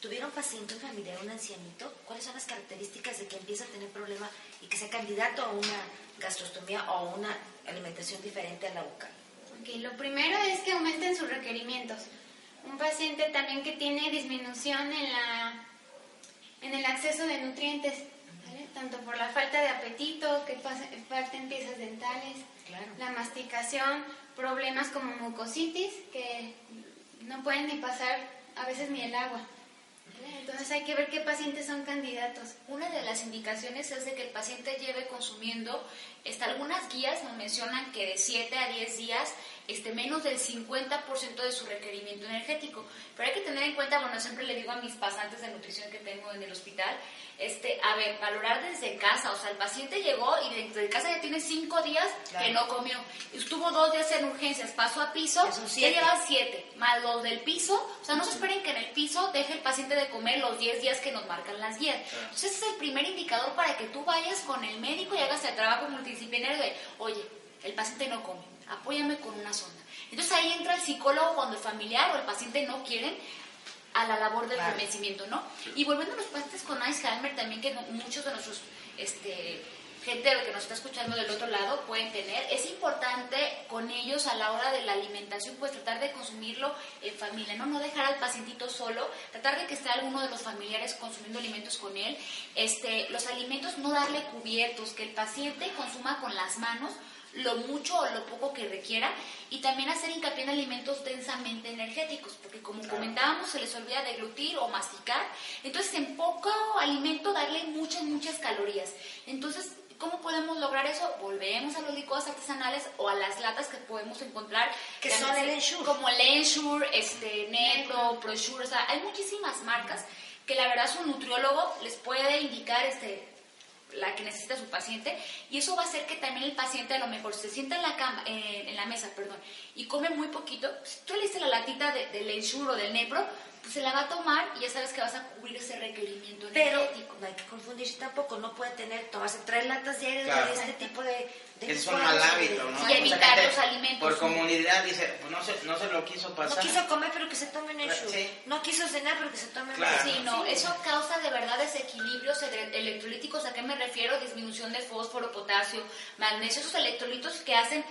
tuviera un paciente, un familiar, un ancianito? ¿Cuáles son las características de que empieza a tener problema y que sea candidato a una gastrostomía o a una alimentación diferente a la boca? Ok, lo primero es que aumenten sus requerimientos. Un paciente también que tiene disminución en, la, en el acceso de nutrientes, ¿vale? tanto por la falta de apetito, que falten piezas dentales, Claro. la masticación, problemas como mucositis, que no pueden ni pasar a veces ni el agua. Entonces hay que ver qué pacientes son candidatos. Una de las indicaciones es de que el paciente lleve consumiendo, este, algunas guías nos mencionan que de 7 a 10 días, este, menos del 50% de su requerimiento energético. Pero hay que tener en cuenta, bueno, siempre le digo a mis pasantes de nutrición que tengo en el hospital, este, a ver, valorar desde casa, o sea, el paciente llegó y dentro de casa ya tiene 5 días Claro. que no comió. Estuvo dos días en urgencias, pasó a piso, Ya siete. lleva 7, más los del piso, o sea, no se esperen que en el piso deje el paciente de comer los 10 días que nos marcan las guías. Entonces ese es el primer indicador para que tú vayas con el médico y hagas el trabajo multidisciplinario de, oye, el paciente no come, apóyame con una sonda. Entonces ahí entra el psicólogo cuando el familiar o el paciente no quieren a la labor del Claro. convencimiento, ¿no? Y volviendo a los pacientes con Alzheimer también, que no- muchos de nuestros este, gente que nos está escuchando del otro lado pueden tener. Es importante con ellos a la hora de la alimentación, pues tratar de consumirlo en familia, ¿no? No dejar al pacientito solo, tratar de que esté alguno de los familiares consumiendo alimentos con él. Este, los alimentos no darle cubiertos, que el paciente consuma con las manos lo mucho o lo poco que requiera y también hacer hincapié en alimentos densamente energéticos, porque como comentábamos se les olvida deglutir o masticar, entonces en poco alimento darle muchas, muchas calorías. Entonces, ¿cómo podemos lograr eso? Volvemos a los licuados artesanales o a las latas que podemos encontrar. Que son el Ensure. Como el Ensure, este, Nepro, Prosure, o sea, hay muchísimas marcas que la verdad su nutriólogo les puede indicar este la que necesita su paciente y eso va a hacer que también el paciente a lo mejor se sienta en la cama, eh, en la mesa, perdón, y come muy poquito. Si tú le diste la latita de- del Ensure o del Nepro, pues se la va a tomar y ya sabes que vas a cubrir ese requerimiento Pero energético. no hay que confundirse tampoco, no puede tener, tomarse tres latas diarias Claro. de este tipo de... Es un mal hábito, ¿no? Y evitar los alimentos. Por comunidad dice, pues no se, no se lo quiso No pasar. quiso comer, pero que se tome un Ensure. Sí. No quiso cenar, pero que se tome un Claro. Ensure. Sí, no, eso causa de verdad desequilibrios ele- electrolíticos. ¿A qué me refiero? Disminución de fósforo, potasio, magnesio, esos electrolitos que hacen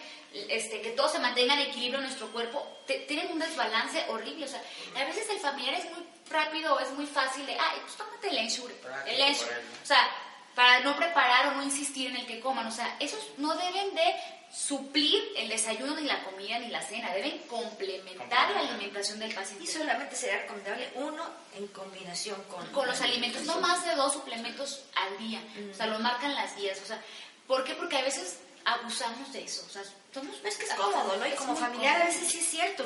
este, que todo se mantenga en equilibrio en nuestro cuerpo, te- tienen un desbalance horrible. O sea, a veces el familiar es muy rápido o es muy fácil de, ay, pues tómate el Ensure, el Ensure. O sea, para no preparar o no insistir en el que coman. O sea, esos no deben de suplir el desayuno, ni la comida, ni la cena. Deben complementar la alimentación del paciente Y solamente sería recomendable uno en combinación con... con los alimentos, no más de dos suplementos al día. O sea, lo marcan las guías. O sea, ¿por qué? Porque a veces abusamos de eso. O sea, somos Es que es cómodo, ¿no? Y como familiar a veces sí es cierto,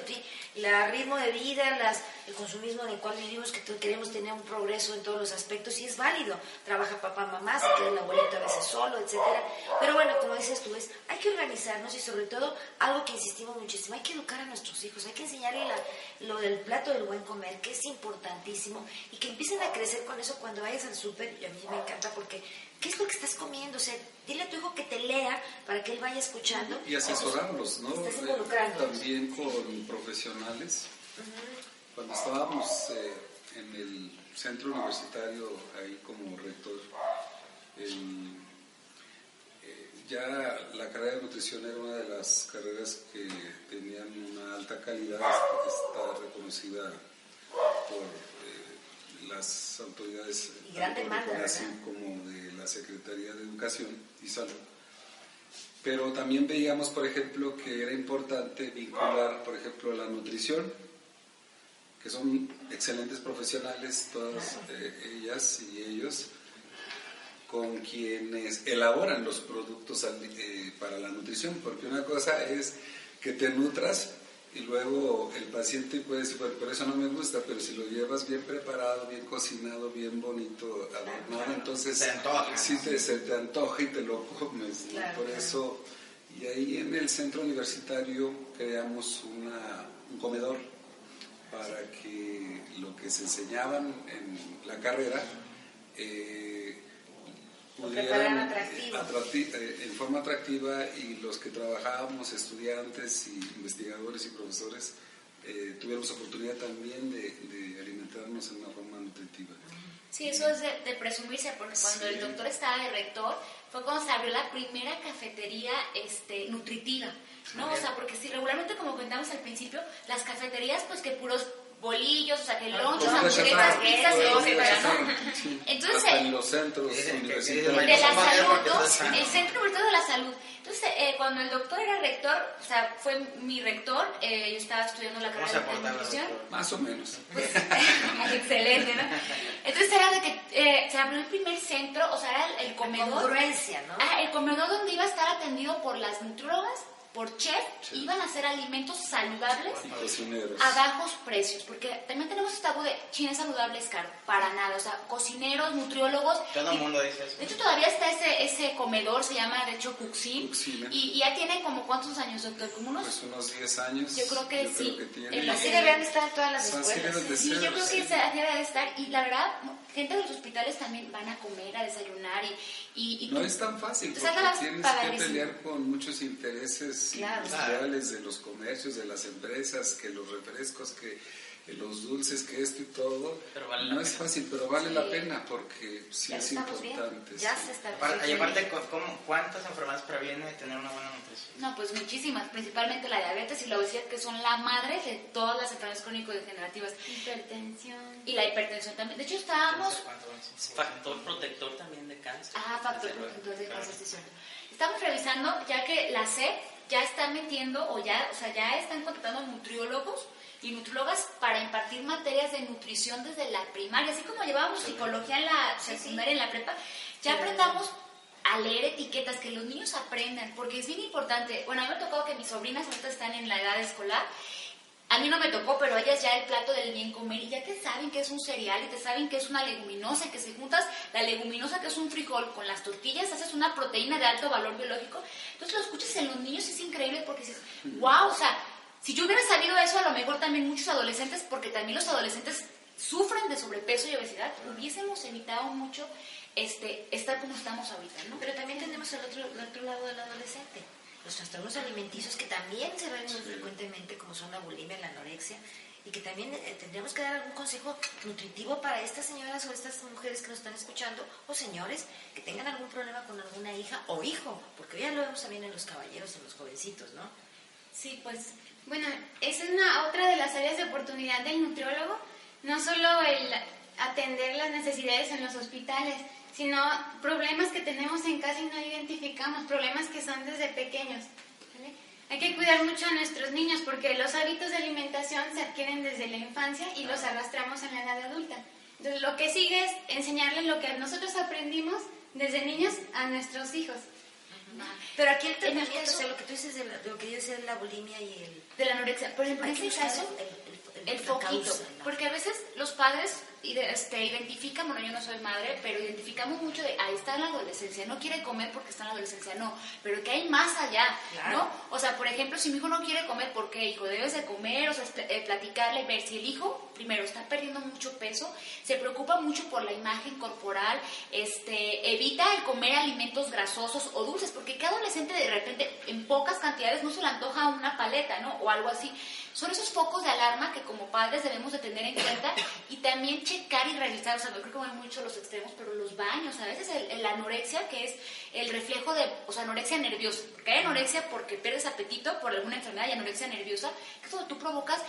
el ritmo de vida, las, el consumismo en el cual vivimos, que tú- queremos tener un progreso en todos los aspectos, sí es válido. Trabaja papá, mamá, se queda el abuelito a veces solo, etcétera. Pero bueno, como dices tú, es, hay que organizarnos y sobre todo, algo que insistimos muchísimo, hay que educar a nuestros hijos, hay que enseñarle la- lo del plato del buen comer, que es importantísimo, y que empiecen a crecer con eso cuando vayas al súper, y a mí me encanta porque, ¿qué es lo que estás comiendo? O sea, dile a tu hijo que te lea para que él vaya escuchando. Y asesorarlos, ¿no? Eh. También con profesionales. Cuando estábamos eh, en el centro universitario, ahí como rector, el- eh, ya la carrera de nutrición era una de las carreras que tenían una alta calidad, está reconocida por eh, las autoridades Y gran demanda, ¿verdad? como de la Secretaría de Educación y Salud. Pero también veíamos, por ejemplo, que era importante vincular, por ejemplo, la nutrición, que son excelentes profesionales, todas eh, ellas y ellos, con quienes elaboran los productos eh, para la nutrición, porque una cosa es que te nutras y luego el paciente puede decir, "Bueno, por eso no me gusta, pero si lo llevas bien preparado, bien cocinado, bien bonito, adornado, entonces Se antoja. sí te, se te antoja y te lo comes. ¿no? Claro, por claro. eso, y ahí en el centro universitario creamos una, un comedor para que lo que se enseñaban en la carrera eh, pudieran, atractivo. eh, atracti- eh, en forma atractiva y los que trabajábamos, estudiantes y investigadores y profesores, eh, tuviéramos oportunidad también de, de alimentarnos en una forma nutritiva. Sí, eso es de, de presumirse, porque cuando Sí. el doctor estaba de rector, fue cuando se abrió la primera cafetería este, nutritiva, ¿no? O sea, porque si regularmente, como comentamos al principio, las cafeterías, pues que puros bolillos, o sea, que lonchos, Comida hamburguesas, pizzas, comida etcétera, ¿no? Entonces, Hasta en los centros universitarios. de la salud. El Centro Universitario de la Salud. Entonces, eh, cuando el doctor era rector, o sea, fue mi rector, eh, yo estaba estudiando la ¿Cómo se carrera de nutrición. Más o menos. Pues, excelente, ¿no? Entonces era de que eh, se abrió el primer centro, o sea, era el, el comedor. Congruencia, ¿no? Ah, el comedor donde iba a estar atendido por las nutriólogas, por chef, iban a hacer alimentos saludables a bajos precios, porque también tenemos este tabú de China es saludable, es caro, para nada, o sea, cocineros, nutriólogos. Todo el mundo dice eso. De hecho, todavía está ese, ese comedor, se llama de hecho Cuxin, Cuxina. y, y ya tiene como cuántos años, doctor, como unos... Pues unos 10 años. Yo creo que sí. tiene. En Así deberían estar todas las escuelas. de Sí, yo creo que sí. debe de estar. Y la verdad, gente de los hospitales también van a comer, a desayunar y... y, y No tú- es tan fácil porque tienes que pelear con muchos intereses Claro. industriales de los comercios, de las empresas, que los refrescos, que los dulces, que esto y todo. Pero vale la no es pena. fácil, pero vale la pena porque sí Ya es importante. Ya sí. se está Aparte- Y aparte, ¿cu- cómo- ¿cuántas enfermedades previene tener una buena nutrición? No, pues muchísimas, principalmente la diabetes y la obesidad, que son la madre de todas las enfermedades crónico-degenerativas. Hipertensión. Y la hipertensión también. De hecho, estábamos factor protector también de cáncer. Ah, factor protector de cáncer, sí, es cierto. Estamos revisando ya que la SEP ya está metiendo o ya, o sea, ya están contratando nutriólogos y nutriólogas para impartir materias de nutrición desde la primaria, así como llevábamos psicología en la secundaria, en la prepa, ya aprendamos a leer etiquetas, que los niños aprendan, porque es bien importante. Bueno, a mí me ha tocado que mis sobrinas ahorita están en la edad escolar a mí no me tocó, pero ellas ya el plato del bien comer y ya te saben que es un cereal y te saben que es una leguminosa que si juntas la leguminosa que es un frijol con las tortillas haces una proteína de alto valor biológico. Entonces lo escuchas en los niños y es increíble porque dices, wow, o sea, si yo hubiera sabido eso, a lo mejor también muchos adolescentes, porque también los adolescentes sufren de sobrepeso y obesidad, hubiésemos evitado mucho este, estar como estamos ahorita, ¿no? Pero también tenemos el otro, el otro lado del adolescente, los trastornos alimenticios que también se ven muy frecuentemente, como son la bulimia, la anorexia, y que también eh, tendríamos que dar algún consejo nutritivo para estas señoras o estas mujeres que nos están escuchando, o señores que tengan algún problema con alguna hija o hijo, porque ya lo vemos también en los caballeros, en los jovencitos, ¿no? Sí, pues bueno, esa es una otra de las áreas de oportunidad del nutriólogo, no solo el atender las necesidades en los hospitales, sino problemas que tenemos en casa y no identificamos, problemas que son desde pequeños. ¿vale? Hay que cuidar mucho a nuestros niños porque los hábitos de alimentación se adquieren desde la infancia y los arrastramos en la edad adulta. Entonces, lo que sigue es enseñarles lo que nosotros aprendimos desde niños a nuestros hijos. Pero aquí el En el tratamiento, o sea, lo que tú dices de, la- de lo que yo decía de la bulimia y el... De la anorexia. Por ejemplo, en buscar caso, el, el- ¿no? Porque a veces los padres este, identifican, bueno, yo no soy madre, pero identificamos mucho de, ahí está en la adolescencia, no quiere comer porque está en la adolescencia, no, pero que hay más allá, Claro. ¿no? O sea, por ejemplo, si mi hijo no quiere comer, ¿por qué, hijo? Debes de comer, o sea, este, eh, platicarle, ver si el hijo, primero, está perdiendo mucho peso, se preocupa mucho por la imagen corporal, este, evita el comer alimentos grasosos o dulces, porque cada adolescente de repente, en pocas cantidades, no se le antoja una paleta, ¿no? O algo así. Son esos focos de alarma que como padres debemos de tener en cuenta y también checar y revisar, o sea, yo creo que van mucho los extremos, pero los baños, a veces el anorexia, que es el reflejo de, o sea, anorexia nerviosa, porque hay anorexia porque pierdes apetito por alguna enfermedad y anorexia nerviosa, que es cuando tú provocas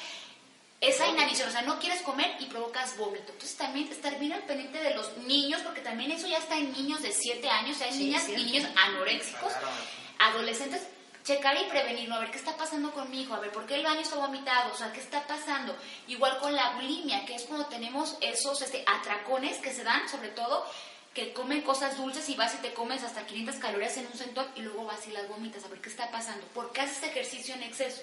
esa inanición, o sea, no quieres comer y provocas vómito. Entonces también estar bien al pendiente de los niños, porque también eso ya está en niños de 7 años, hay Sí, niñas cierto. y niños anoréxicos, Claro. adolescentes, checar y prevenirlo, a ver qué está pasando con mi hijo, a ver por qué el baño está vomitado, o sea, qué está pasando. Igual con la bulimia, que es cuando tenemos esos este, atracones que se dan, sobre todo, que comen cosas dulces y vas y te comes hasta 500 calorías en un centón y luego vas y las vomitas, a ver qué está pasando, por qué haces ejercicio en exceso.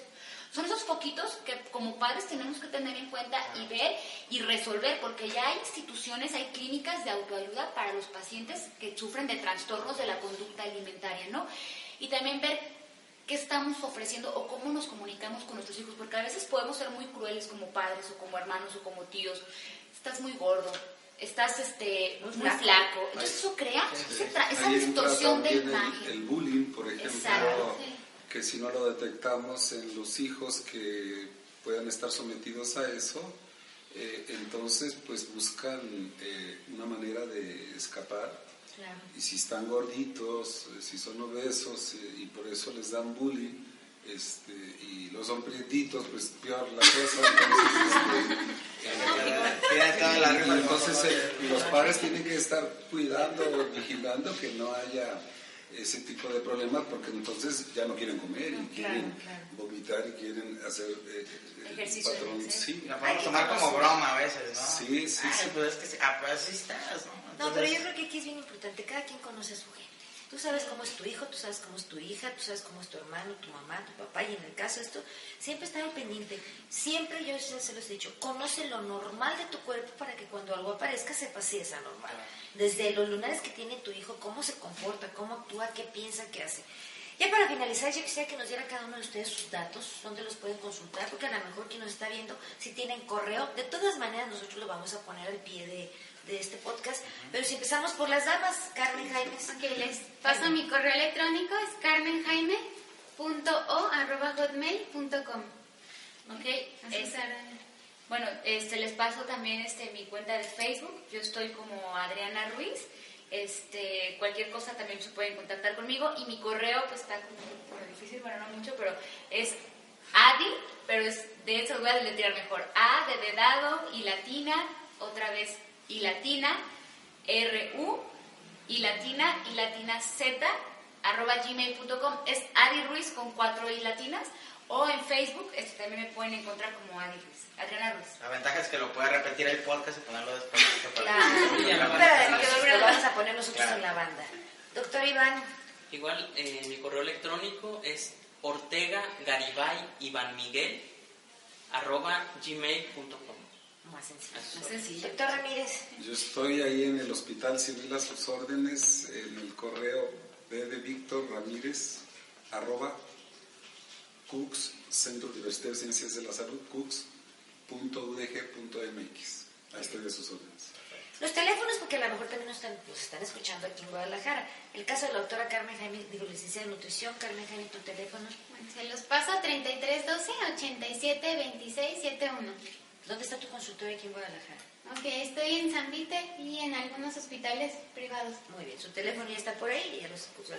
Son esos poquitos que como padres tenemos que tener en cuenta y ver y resolver, porque ya hay instituciones, hay clínicas de autoayuda para los pacientes que sufren de trastornos de la conducta alimentaria, ¿no? Y también ver qué estamos ofreciendo o cómo nos comunicamos con nuestros hijos, porque a veces podemos ser muy crueles como padres o como hermanos o como tíos. Estás muy gordo, estás este, muy, flaco. flaco. Entonces eso crea esa distorsión de imagen. El, el bullying, por ejemplo, Exacto, que si no lo detectamos en los hijos que puedan estar sometidos a eso, eh, entonces pues buscan eh, una manera de escapar. Claro. Y si están gorditos, eh, si son obesos eh, y por eso les dan bullying, este, y los son prietitos, pues peor la cosa. Entonces, este, entonces eh, los padres tienen que estar cuidando, vigilando que no haya ese tipo de problemas porque entonces ya no quieren comer y quieren claro. vomitar y quieren hacer eh, el Ejercicio patrón. Sí, La Hay podemos tomar como broma a veces, ¿no? Sí, sí, Ay, sí. pues es que sí, ah, pues así estás, ¿no? No, pero yo creo que aquí es bien importante, cada quien conoce a su gente. Tú sabes cómo es tu hijo, tú sabes cómo es tu hija, tú sabes cómo es tu hermano, tu mamá, tu papá, y en el caso de esto, siempre estar al pendiente. Siempre yo ya se los he dicho, conoce lo normal de tu cuerpo para que cuando algo aparezca sepas si es anormal. Desde los lunares que tiene tu hijo, cómo se comporta, cómo actúa, qué piensa, qué hace. Ya para finalizar, yo quisiera que nos diera cada uno de ustedes sus datos, dónde los pueden consultar, porque a lo mejor quien nos está viendo, si tienen correo, de todas maneras nosotros lo vamos a poner al pie de, de este podcast. Pero si empezamos por las damas, Carmen Jaime. Ok, les paso mi correo electrónico, es carmenjaime.o.hotmail.com. ¿Ok? Es-. Bueno, este, les paso también este, mi cuenta de Facebook. Yo estoy como Adriana Ruiz. Este, cualquier cosa también se pueden contactar conmigo. Y mi correo, pues está como difícil, bueno, no mucho, pero es Adi, pero es, de eso voy a deletrear mejor. A de dedado y latina, otra vez y latina, R-U y latina y latina Z, arroba gmail.com. Es Adi Ruiz con cuatro y latinas. O en Facebook este, también me pueden encontrar como Adi Ruiz, Adriana Ruiz. La ventaja es que lo puede repetir el podcast y ponerlo después. Claro. Lo vamos a poner nosotros Claro. en la banda. Doctor Iván, Igual, eh, mi correo electrónico es ortega garibay iván miguel arroba gmail.com. más sencillo. Más sencillo. Doctor Ramírez, Yo estoy ahí en el Hospital Civil a sus órdenes, en el correo de Víctor Ramírez, arroba Cooks, Centro Universitario de Ciencias de la Salud, cooks.udg.mx. Ahí estoy a sus órdenes. los teléfonos, porque a lo mejor también nos están, nos están escuchando aquí en Guadalajara. El caso de la doctora Carmen Jaime, digo, licenciada en nutrición. Carmen Jaime, tu teléfono. Se los paso 3312 87 26 71. ¿Dónde está tu consultorio aquí en Guadalajara? Ok, estoy en San Vite y en algunos hospitales privados. Muy bien, su teléfono ya está por ahí y ya lo escucho.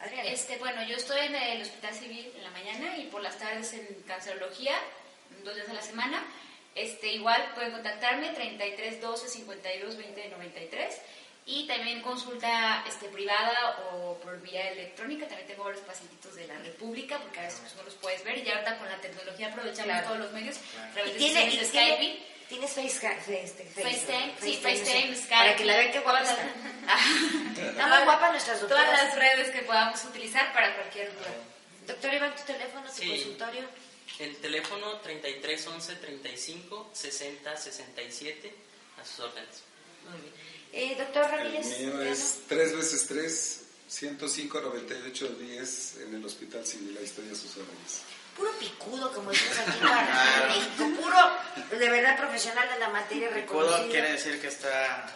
Adriana. Este, bueno, yo estoy en el Hospital Civil en la mañana y por las tardes en cancerología, dos días a la semana. Este, igual pueden contactarme 33 12 52 20 93 y también consulta este, privada o por vía electrónica. También tengo varios pacientitos de la República porque a veces pues, no los puedes ver y ya ahorita con la tecnología aprovechamos Claro. todos los medios. a ¿Y través de tiene, Skype. ¿Tienes face, face, este, face- FaceTime, sí, FaceTime, sé, Skype. Para que la vean qué guapa todas está. las- Está muy guapa nuestras doctoras. Todas las redes que podamos utilizar para cualquier duda. Doctor Iván, tu teléfono, tu Sí. consultorio. El teléfono 33 11 35 60 67 a sus órdenes. Muy bien. Eh, doctor El Ramírez. mío Adriana. es 3 veces 3, 105 98 10 en el Hospital Civil. Ahí estoy a sus órdenes. Puro picudo, como decimos aquí en México. Puro, de verdad, profesional de la materia Picudo reconocido. quiere decir que está.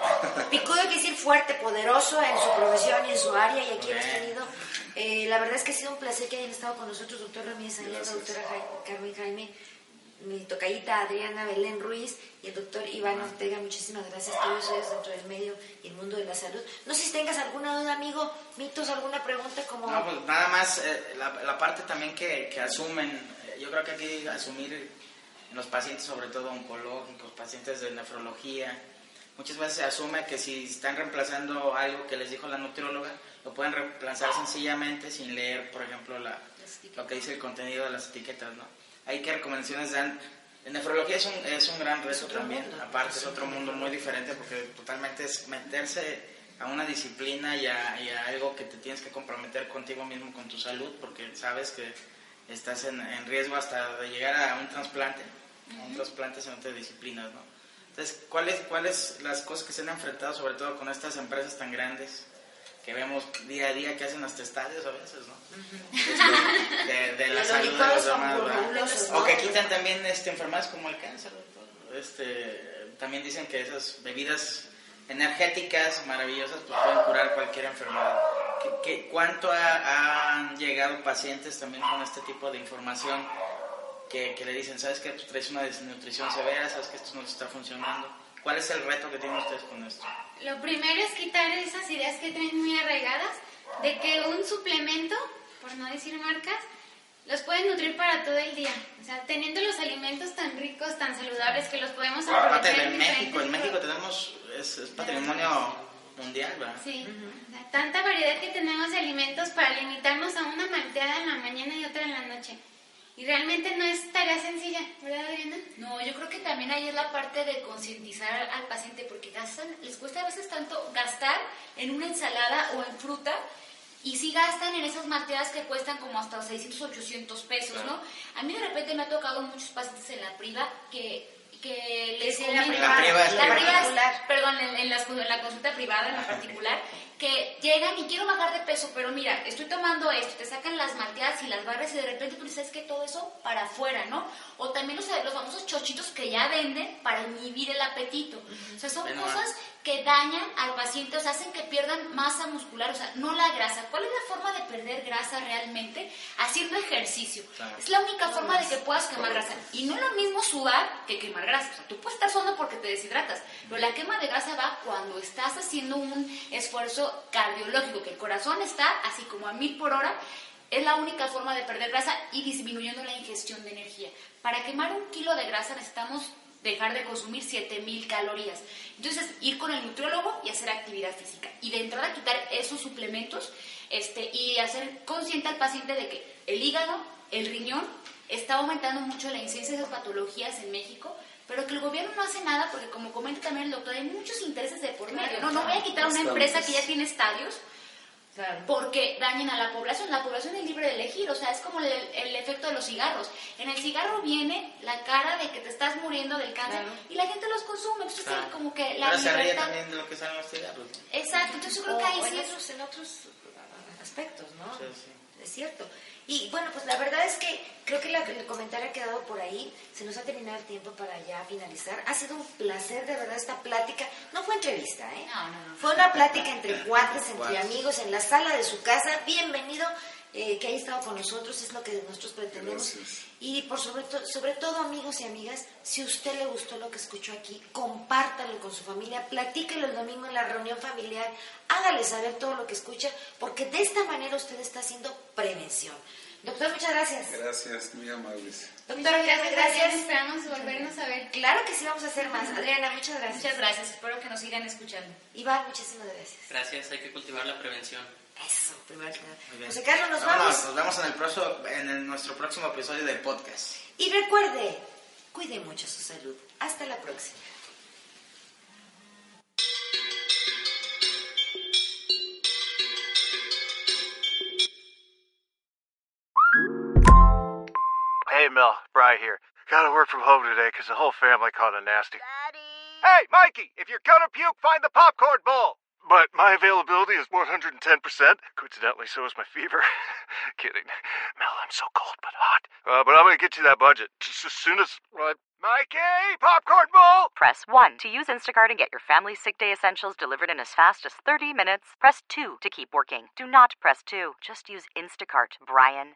Picudo quiere decir fuerte, poderoso en su profesión y en su área, y aquí hemos tenido. eh, la verdad es que ha sido un placer que hayan estado con nosotros, doctor Ramírez Gracias. doctora Carmen Jaime, mi tocayita Adriana Belén Ruiz y el doctor Iván Ortega. Muchísimas gracias. Todos ustedes dentro del medio y el mundo de la salud. No sé si tengas alguna duda, amigo, mitos, alguna pregunta como. No, pues nada más eh, la, la parte también que, que asumen. eh, Yo creo que aquí asumir en los pacientes, sobre todo oncológicos, pacientes de nefrología, muchas veces se asume que si están reemplazando algo que les dijo la nutrióloga, lo pueden reemplazar sencillamente sin leer, por ejemplo, la, lo que dice el contenido de las etiquetas, ¿no? Hay que recomendaciones dan. En nefrología es un, es un gran reto también, mundo. aparte es otro mundo muy diferente porque totalmente es meterse a una disciplina y a, y a algo que te tienes que comprometer contigo mismo, con tu salud, porque sabes que estás en, en riesgo hasta de llegar a un trasplante, a un trasplante disciplinas, ¿no? Entonces, ¿cuáles cuáles las cosas que se han enfrentado, sobre todo con estas empresas tan grandes que vemos día a día que hacen hasta estadios a veces, ¿no? De, de la salud de los demás, ¿verdad? O que quitan también este, enfermedades como el cáncer, doctor. Este, también dicen que esas bebidas energéticas maravillosas pues, pueden curar cualquier enfermedad. ¿Qué, qué- cuánto ha- han llegado pacientes también con este tipo de información que, que le dicen, sabes que tú traes una desnutrición severa, sabes que esto no te está funcionando? ¿Cuál es el reto que tienen ustedes con esto? Lo primero es quitar esas ideas que traen muy arraigadas de que un suplemento, por no decir marcas, los puede nutrir para todo el día. O sea, teniendo los alimentos tan ricos, tan saludables, que los podemos Aparte aprovechar de en México, en México tenemos, es, es patrimonio mundial, ¿verdad? Sí, o sea, tanta variedad que tenemos de alimentos para limitarnos a una malteada en la mañana y otra en la noche. Y realmente no es tarea sencilla, ¿verdad, Adriana? No, yo creo que también ahí es la parte de concientizar al paciente, porque gastan, les cuesta a veces tanto gastar en una ensalada o en fruta, y sí gastan en esas malteadas que cuestan como hasta 600, 800 pesos, ¿no? A mí de repente me ha tocado muchos pacientes en la priva que, que les en la privada, la la priva es- particular. perdón, en, en las- en la consulta privada en la particular, que llegan y quiero bajar de peso, pero mira, estoy tomando esto, te sacan las malteadas y las barras y de repente tú dices que todo eso para afuera, ¿no? O también los, los famosos chochitos que ya venden para inhibir el apetito. O sea, son cosas que dañan al paciente, o sea, hacen que pierdan masa muscular, o sea, no la grasa. ¿Cuál es la forma de perder grasa realmente? Haciendo ejercicio. Claro. Es la única forma de que puedas quemar grasa. Y no es lo mismo sudar que quemar grasa. O sea, tú puedes estar sudando porque te deshidratas, pero la quema de grasa va cuando estás haciendo un esfuerzo cardiológico, que el corazón está así como a mil por hora. Es la única forma de perder grasa y disminuyendo la ingestión de energía. Para quemar un kilo de grasa necesitamos dejar de consumir 7000 calorías. Entonces, ir con el nutriólogo y hacer actividad física. Y de entrada quitar esos suplementos este, y hacer consciente al paciente de que el hígado, el riñón, está aumentando mucho la incidencia de esas patologías en México, pero que el gobierno no hace nada porque, como comenta también el doctor, hay muchos intereses de por medio. No, no voy a quitar una empresa que ya tiene estadios porque dañen a la población. La población es libre de elegir, o sea, es como el, el efecto de los cigarros. En el cigarro viene la cara de que te estás muriendo del cáncer y la gente los consume. Entonces, Claro. como que la Ahora se ríe también de lo que los cigarros. Exacto, entonces yo creo que O ahí en sí otros, en otros aspectos, ¿no? Sí, sí. Es cierto. Y bueno, pues la verdad es que creo que la- el comentario ha quedado por ahí. Se nos ha terminado el tiempo para ya finalizar. Ha sido un placer, de verdad, esta plática. No fue entrevista, ¿eh? No, no, no. Fue una plática entre cuates, entre amigos, en la sala de su casa. Bienvenido eh, que haya estado con nosotros, es lo que nosotros pretendemos. Gracias. Y por sobre, to- sobre todo, amigos y amigas, si a usted le gustó lo que escuchó aquí, compártalo con su familia, platíquelo el domingo en la reunión familiar, hágale saber todo lo que escucha, porque de esta manera usted está haciendo prevención. Doctor, muchas gracias. Gracias, muy amables. Muchas gracias. gracias. Esperamos volvernos a ver. Claro que sí, vamos a hacer más. Adriana, muchas gracias. Muchas gracias, espero que nos sigan escuchando. Iván, muchísimas gracias. Gracias, hay que cultivar la prevención. Eso, primero que nada. José Carlos, nos Vámonos, vamos. Nos vemos en, el próximo, en el- nuestro próximo episodio del podcast. Y recuerde, cuide mucho su salud. Hasta la próxima. Hey, Mel, Bry here. Gotta work from home today 'cause the whole family caught a nasty. Hey, Mikey, if you're gonna puke, find the popcorn bowl. But my availability is 110%. Coincidentally, so is my fever. Kidding. Mel, I'm so cold but hot. Uh, but I'm gonna get you that budget just as soon as. Uh, Mikey, popcorn bowl! Press 1 to use Instacart and get your family sick day essentials delivered in as fast as 30 minutes. Press 2 to keep working. Do not press 2. Just use Instacart, Brian.